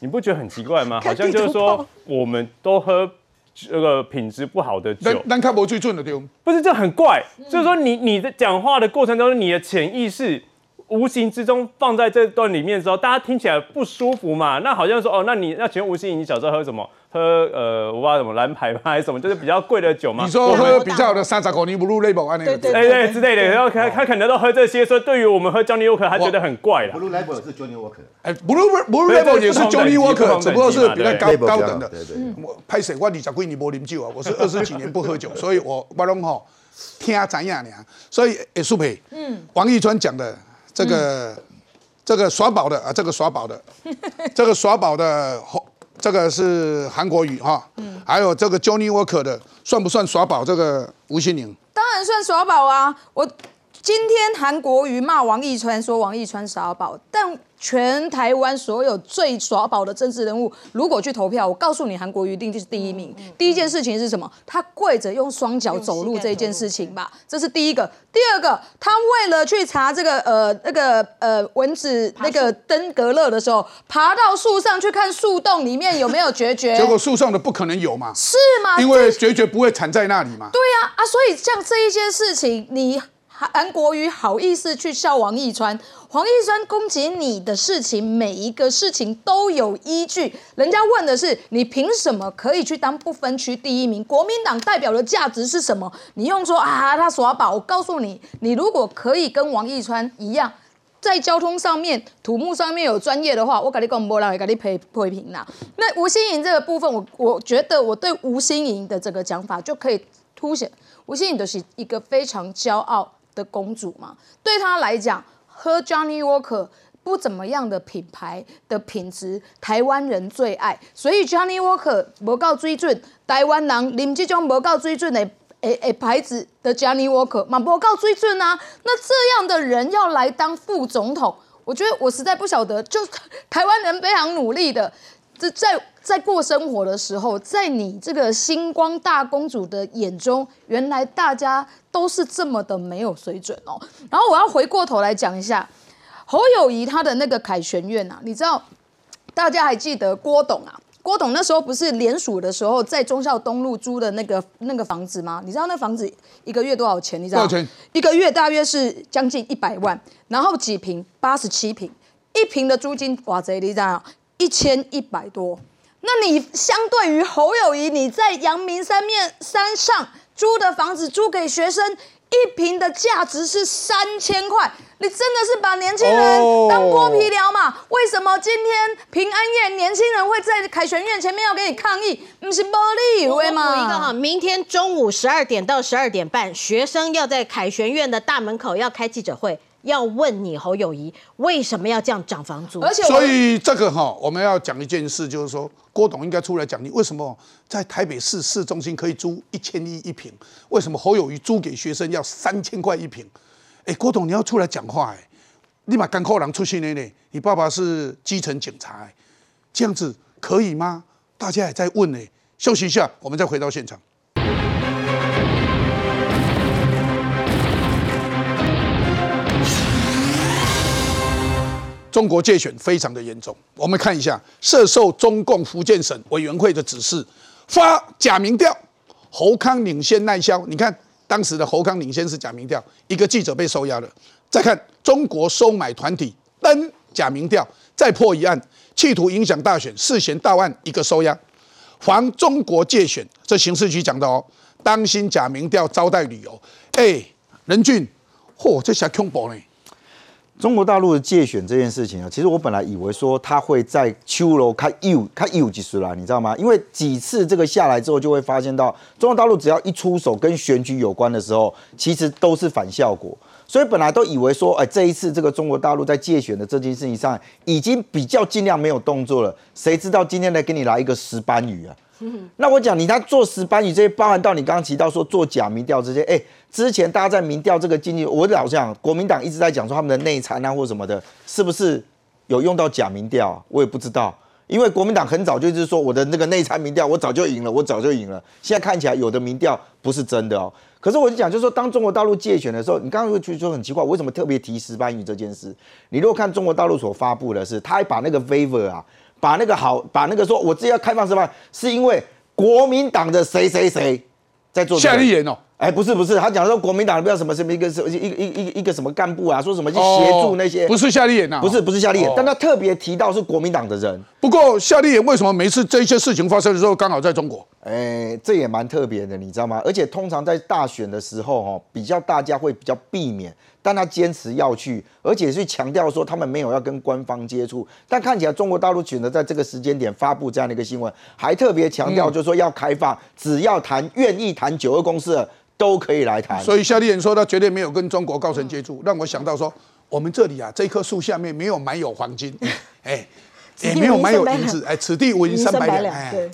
你不觉得很奇怪吗？好像就是说，我们都喝这个品质不好的酒。但看不最准的丢。不是，这很怪。就是说，你你的讲话的过程当中，你的潜意识。无形之中放在这段里面的时候，大家听起来不舒服嘛？那好像说哦，那你那请问吴欣你小时候喝什么？喝呃，我不知道什么蓝牌 还是什么，就是比较贵的酒嘛。你说喝比较好的三十口尼布鲁雷堡啊那个，对对之类的。然后他他可能都喝这些，所以对于我们喝 Johnny Walker，他觉得很怪了。Blue Label 是 Johnny Walker，哎，Blue Blue Label 也是 Johnny Walker，只不过是比较高高等的。对对。我拍谁？我二十几年不啉酒啊，我是二十几年不喝酒，所以我我拢吼听怎样呢？所以诶，苏培，嗯，王一川讲的这个。这个耍宝的啊，这个耍宝的，这个耍宝的，这个是韩国语哈，嗯，还有这个 Johnny Walker 的，算不算耍宝？这个吴心凌，当然算耍宝啊！我今天韩国瑜骂王义川，说王义川耍宝，但。全台湾所有最耍宝的政治人物，如果去投票，我告诉你，韩国瑜一定就是第一名。第一件事情是什么？他跪着用双脚走路这件事情吧，这是第一个。第二个，他为了去查这个呃那个呃蚊子那个登革热的时候，爬到树上去看树洞里面有没有决绝。结果树上的不可能有嘛？是吗？因为决绝不会产在那里嘛。对呀啊，所以像这一件事情，你。韩国瑜好意思去笑王义川，王义川攻击你的事情，每一个事情都有依据。人家问的是你凭什么可以去当不分区第一名？国民党代表的价值是什么？你用说啊他耍宝，我告诉你，你如果可以跟王义川一样。在交通上面、土木上面有专业的话，我跟你讲，没人会跟你批批评啦。那吴欣颖这个部分，我我觉得我对吴欣颖的这个讲法就可以凸显，吴欣颖就是一个非常骄傲的公主嘛。对她来讲，喝 Johnny Walker 不怎么样的品牌的品质，台湾人最爱。所以 Johnny Walker 不够水准，台湾人啉这种不够水准的。诶诶，牌子的 Johnny Walker，马博告追准啊！那这样的人要来当副总统，我觉得我实在不晓得。就 台湾人非常努力的，这在在过生活的时候，在你这个星光大公主的眼中，原来大家都是这么的没有水准哦。然后我要回过头来讲一下侯友谊他的那个凯旋院啊，你知道大家还记得郭董啊？郭董那时候不是联署的时候，在忠孝东路租的那个那个房子吗？你知道那房子一个月多少钱？你知道？多少钱？一个月大约是将近一百万，然后几平？八十七平，一平的租金哇贼，你知道？一千一百多。那你相对于侯友谊，你在阳明山面山上租的房子租给学生，一平的价值是三千块。你真的是把年轻人当剥皮聊嘛？为什么今天平安夜年轻人会在凯旋院前面要给你抗议？不是玻璃为吗？一个哈，明天中午十二点到十二点半，学生要在凯旋院的大门口要开记者会，要问你侯友谊为什么要这样涨房租？而且，所以这个哈，我们要讲一件事，就是说郭董应该出来讲，你为什么在台北市市中心可以租一千一一平？为什么侯友谊租给学生要三千块一平？哎，郭董，你要出来讲话哎！立马干扣狼出去呢呢。你爸爸是基层警察，这样子可以吗？大家也在问呢。休息一下，我们再回到现场。中国借选非常的严重，我们看一下，涉受中共福建省委员会的指示，发假民调，侯康领先耐销。你看。当时的侯康领先是假民调，一个记者被收押了。再看中国收买团体登假民调，再破一案，企图影响大选，事嫌大案一个收押，防中国借选。这刑事局讲的哦，当心假民调招待旅游。哎，任俊，嚯，这下恐怖呢。中国大陆的借选这件事情啊，其实我本来以为说他会在秋楼开有开有几十啦，你知道吗？因为几次这个下来之后，就会发现到中国大陆只要一出手跟选举有关的时候，其实都是反效果。所以本来都以为说，哎，这一次这个中国大陆在借选的这件事情上，已经比较尽量没有动作了。谁知道今天来给你来一个石斑鱼啊？那我讲，你他做石斑鱼这些，包含到你刚刚提到说做假民调这些，哎，之前大家在民调这个经济，我老讲国民党一直在讲说他们的内参啊或什么的，是不是有用到假民调？我也不知道，因为国民党很早就是说我的那个内参民调我早就赢了，我早就赢了。现在看起来有的民调不是真的哦。可是我就讲，就是说当中国大陆借选的时候，你刚刚会去说很奇怪，为什么特别提石斑鱼这件事？你如果看中国大陆所发布的是，他还把那个 favor 啊。把那个好，把那个说，我自己要开放什么？是因为国民党的谁谁谁在做夏立言哦？哎，不是不是，他讲说国民党不知道什么什么一个什一一一一个什么干部啊，说什么去协助那些，不是夏立言呐，不是不是夏立言，但他特别提到是国民党的人。不过夏立言为什么每次这些事情发生的时候刚好在中国？哎，这也蛮特别的，你知道吗？而且通常在大选的时候，哈，比较大家会比较避免。但他坚持要去，而且是强调说他们没有要跟官方接触。但看起来中国大陆选择在这个时间点发布这样的一个新闻，还特别强调就是说要开放，只要谈愿意谈九二共识都可以来谈。所以夏立言说他绝对没有跟中国高层接触，让我想到说我们这里啊，这棵树下面没有埋有黄金，哎，也没有埋有银子，哎，此地无银三百两，哎。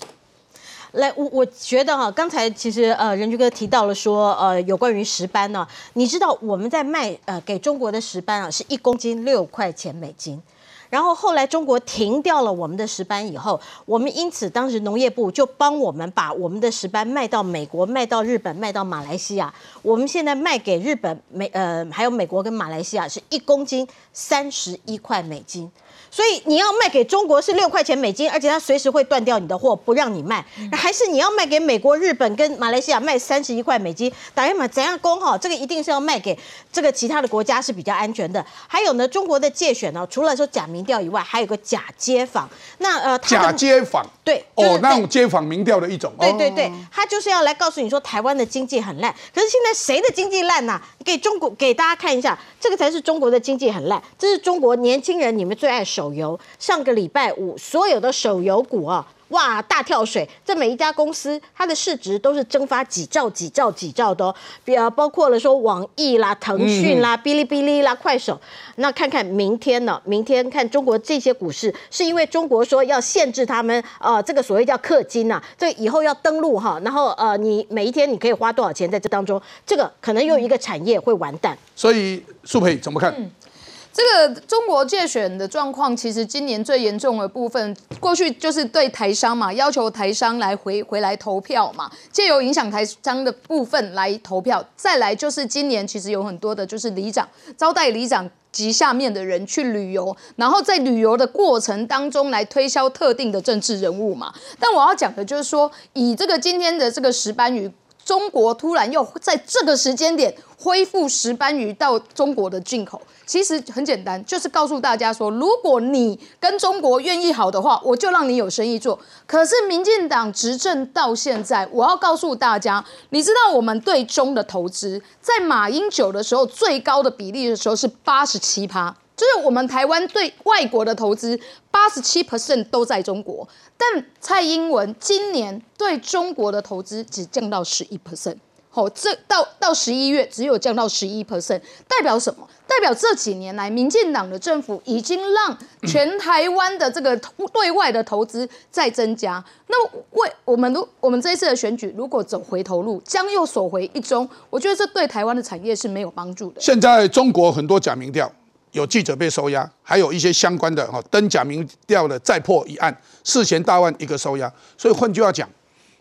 来，我我觉得哈，刚才其实呃，任军哥提到了说，呃，有关于石斑呢，你知道我们在卖呃给中国的石斑啊，是一公斤六块钱美金，然后后来中国停掉了我们的石斑以后，我们因此当时农业部就帮我们把我们的石斑卖到美国、卖到日本、卖到马来西亚，我们现在卖给日本、美呃还有美国跟马来西亚是一公斤三十一块美金。所以你要卖给中国是六块钱美金，而且它随时会断掉你的货，不让你卖。还是你要卖给美国、日本跟马来西亚卖三十一块美金？打一码怎样攻哈？这个一定是要卖给这个其他的国家是比较安全的。还有呢，中国的借选呢，除了说假民调以外，还有个假街访。那呃，假街访。对，哦，那种街访民调的一种。对对对，他就是要来告诉你说台湾的经济很烂。可是现在谁的经济烂呐？给中国给大家看一下，这个才是中国的经济很烂。这是中国年轻人你们最爱手游，上个礼拜五所有的手游股啊。哇，大跳水！这每一家公司，它的市值都是蒸发几兆、几兆、几兆的哦。比啊，包括了说网易啦、腾讯啦、哔哩哔哩啦、快手。那看看明天呢？明天看中国这些股市，是因为中国说要限制他们呃，这个所谓叫氪金呐，这以后要登录哈，然后呃，你每一天你可以花多少钱在这当中？这个可能又一个产业会完蛋。所以，素培怎么看？这个中国借选的状况，其实今年最严重的部分，过去就是对台商嘛，要求台商来回回来投票嘛，借由影响台商的部分来投票。再来就是今年其实有很多的，就是里长招待里长及下面的人去旅游，然后在旅游的过程当中来推销特定的政治人物嘛。但我要讲的就是说，以这个今天的这个石斑鱼，中国突然又在这个时间点恢复石斑鱼到中国的进口。其实很简单，就是告诉大家说，如果你跟中国愿意好的话，我就让你有生意做。可是民进党执政到现在，我要告诉大家，你知道我们对中的投资，在马英九的时候最高的比例的时候是八十七趴，就是我们台湾对外国的投资八十七 percent 都在中国，但蔡英文今年对中国的投资只降到十一 percent。好，这到到十一月只有降到十一 percent，代表什么？代表这几年来，民进党的政府已经让全台湾的这个对外的投资在增加。那，为我们如我们这一次的选举，如果走回头路，将又锁回一中，我觉得这对台湾的产业是没有帮助的。现在中国很多假民调，有记者被收押，还有一些相关的哈登假民调的再破一案，四千大万一个收押。所以换句话讲。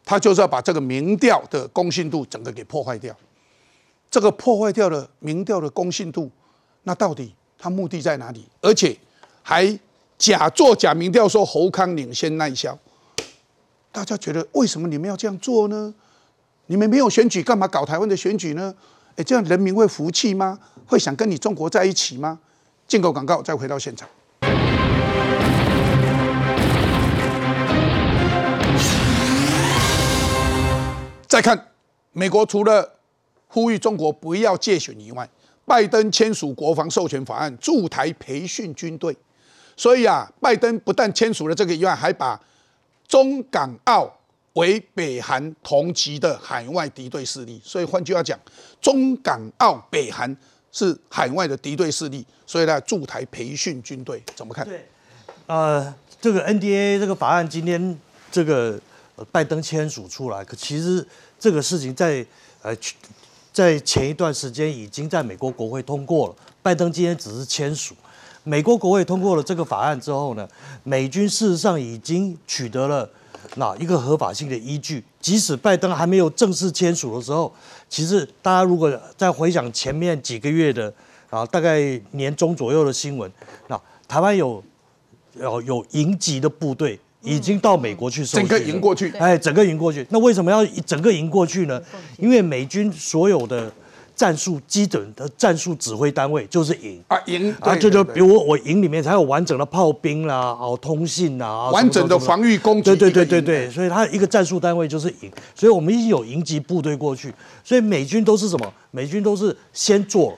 他就是要把这个民调的公信度整个给破坏掉，这个破坏掉了民调的公信度，那到底他目的在哪里？而且还假做假民调，说侯康领先耐销，大家觉得为什么你们要这样做呢？你们没有选举，干嘛搞台湾的选举呢？哎，这样人民会服气吗？会想跟你中国在一起吗？进口广告，再回到现场。再看美国，除了呼吁中国不要借选以外，拜登签署国防授权法案，驻台培训军队。所以啊，拜登不但签署了这个以外，还把中港澳为北韩同级的海外敌对势力。所以换句话讲，中港澳北韩是海外的敌对势力，所以呢，驻台培训军队怎么看？对，呃，这个 NDA 这个法案今天这个。拜登签署出来，可其实这个事情在呃，在前一段时间已经在美国国会通过了。拜登今天只是签署，美国国会通过了这个法案之后呢，美军事实上已经取得了哪一个合法性的依据。即使拜登还没有正式签署的时候，其实大家如果再回想前面几个月的啊，大概年中左右的新闻，那台湾有有有营级的部队。已经到美国去收，整个赢过去，哎，整个赢过去。那为什么要整个赢过去呢？因为美军所有的战术基准的战术指挥单位就是营啊，营啊，就就比如我营里面才有完整的炮兵啦，哦，通信啦，完整的防御工具，对对对对对，所以它一个战术单位就是营，所以我们已经有营级部队过去，所以美军都是什么？美军都是先做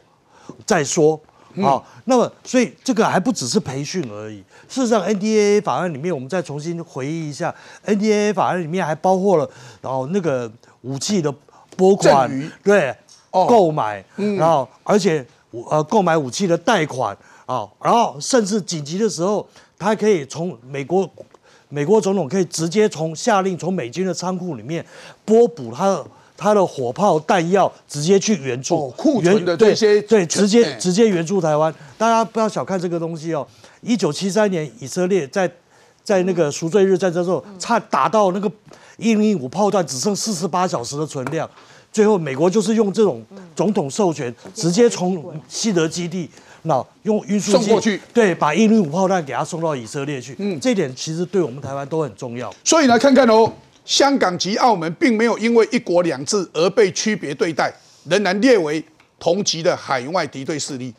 再说。好，那么所以这个还不只是培训而已。事实上，NDAA 法案里面，我们再重新回忆一下，NDAA 法案里面还包括了，然后那个武器的拨款，对，购买，然后而且呃购买武器的贷款啊，然后甚至紧急的时候，他可以从美国美国总统可以直接从下令从美军的仓库里面拨补他的。他的火炮弹药直接去援助库存的这些，对，直接直接援助台湾。大家不要小看这个东西哦。一九七三年，以色列在在那个赎罪日战争时候，差打到那个一零五炮弹只剩四十八小时的存量，最后美国就是用这种总统授权，直接从西德基地那用运输送过去，对，把一零五炮弹给他送到以色列去。嗯，这点其实对我们台湾都很重要。所以来看看哦。香港及澳门并没有因为“一国两制”而被区别对待，仍然列为同级的海外敌对势力。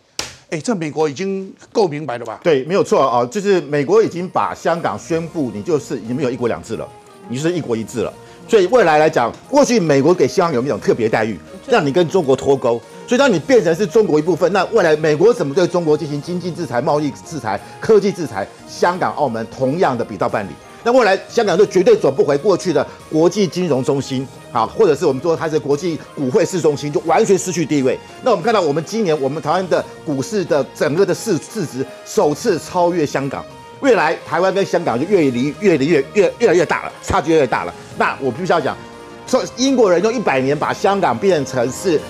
哎，这美国已经够明白了吧？对，没有错啊，就是美国已经把香港宣布你就是已经没有一国两制了，你就是一国一制了。所以未来来讲，过去美国给香港有一种特别待遇，让你跟中国脱钩？所以当你变成是中国一部分，那未来美国怎么对中国进行经济制裁、贸易制裁、科技制裁？香港、澳门同样的比照办理。那未来香港就绝对走不回过去的国际金融中心啊，或者是我们说它是国际股汇市中心，就完全失去地位。那我们看到，我们今年我们台湾的股市的整个的市市值首次超越香港，未来台湾跟香港就越离越离越越越来越大了，差距越大了。那我必须要讲，说英国人用一百年把香港变成是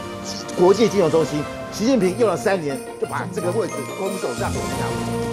国际金融中心，习近平用了三年就把这个位置拱手让给香港。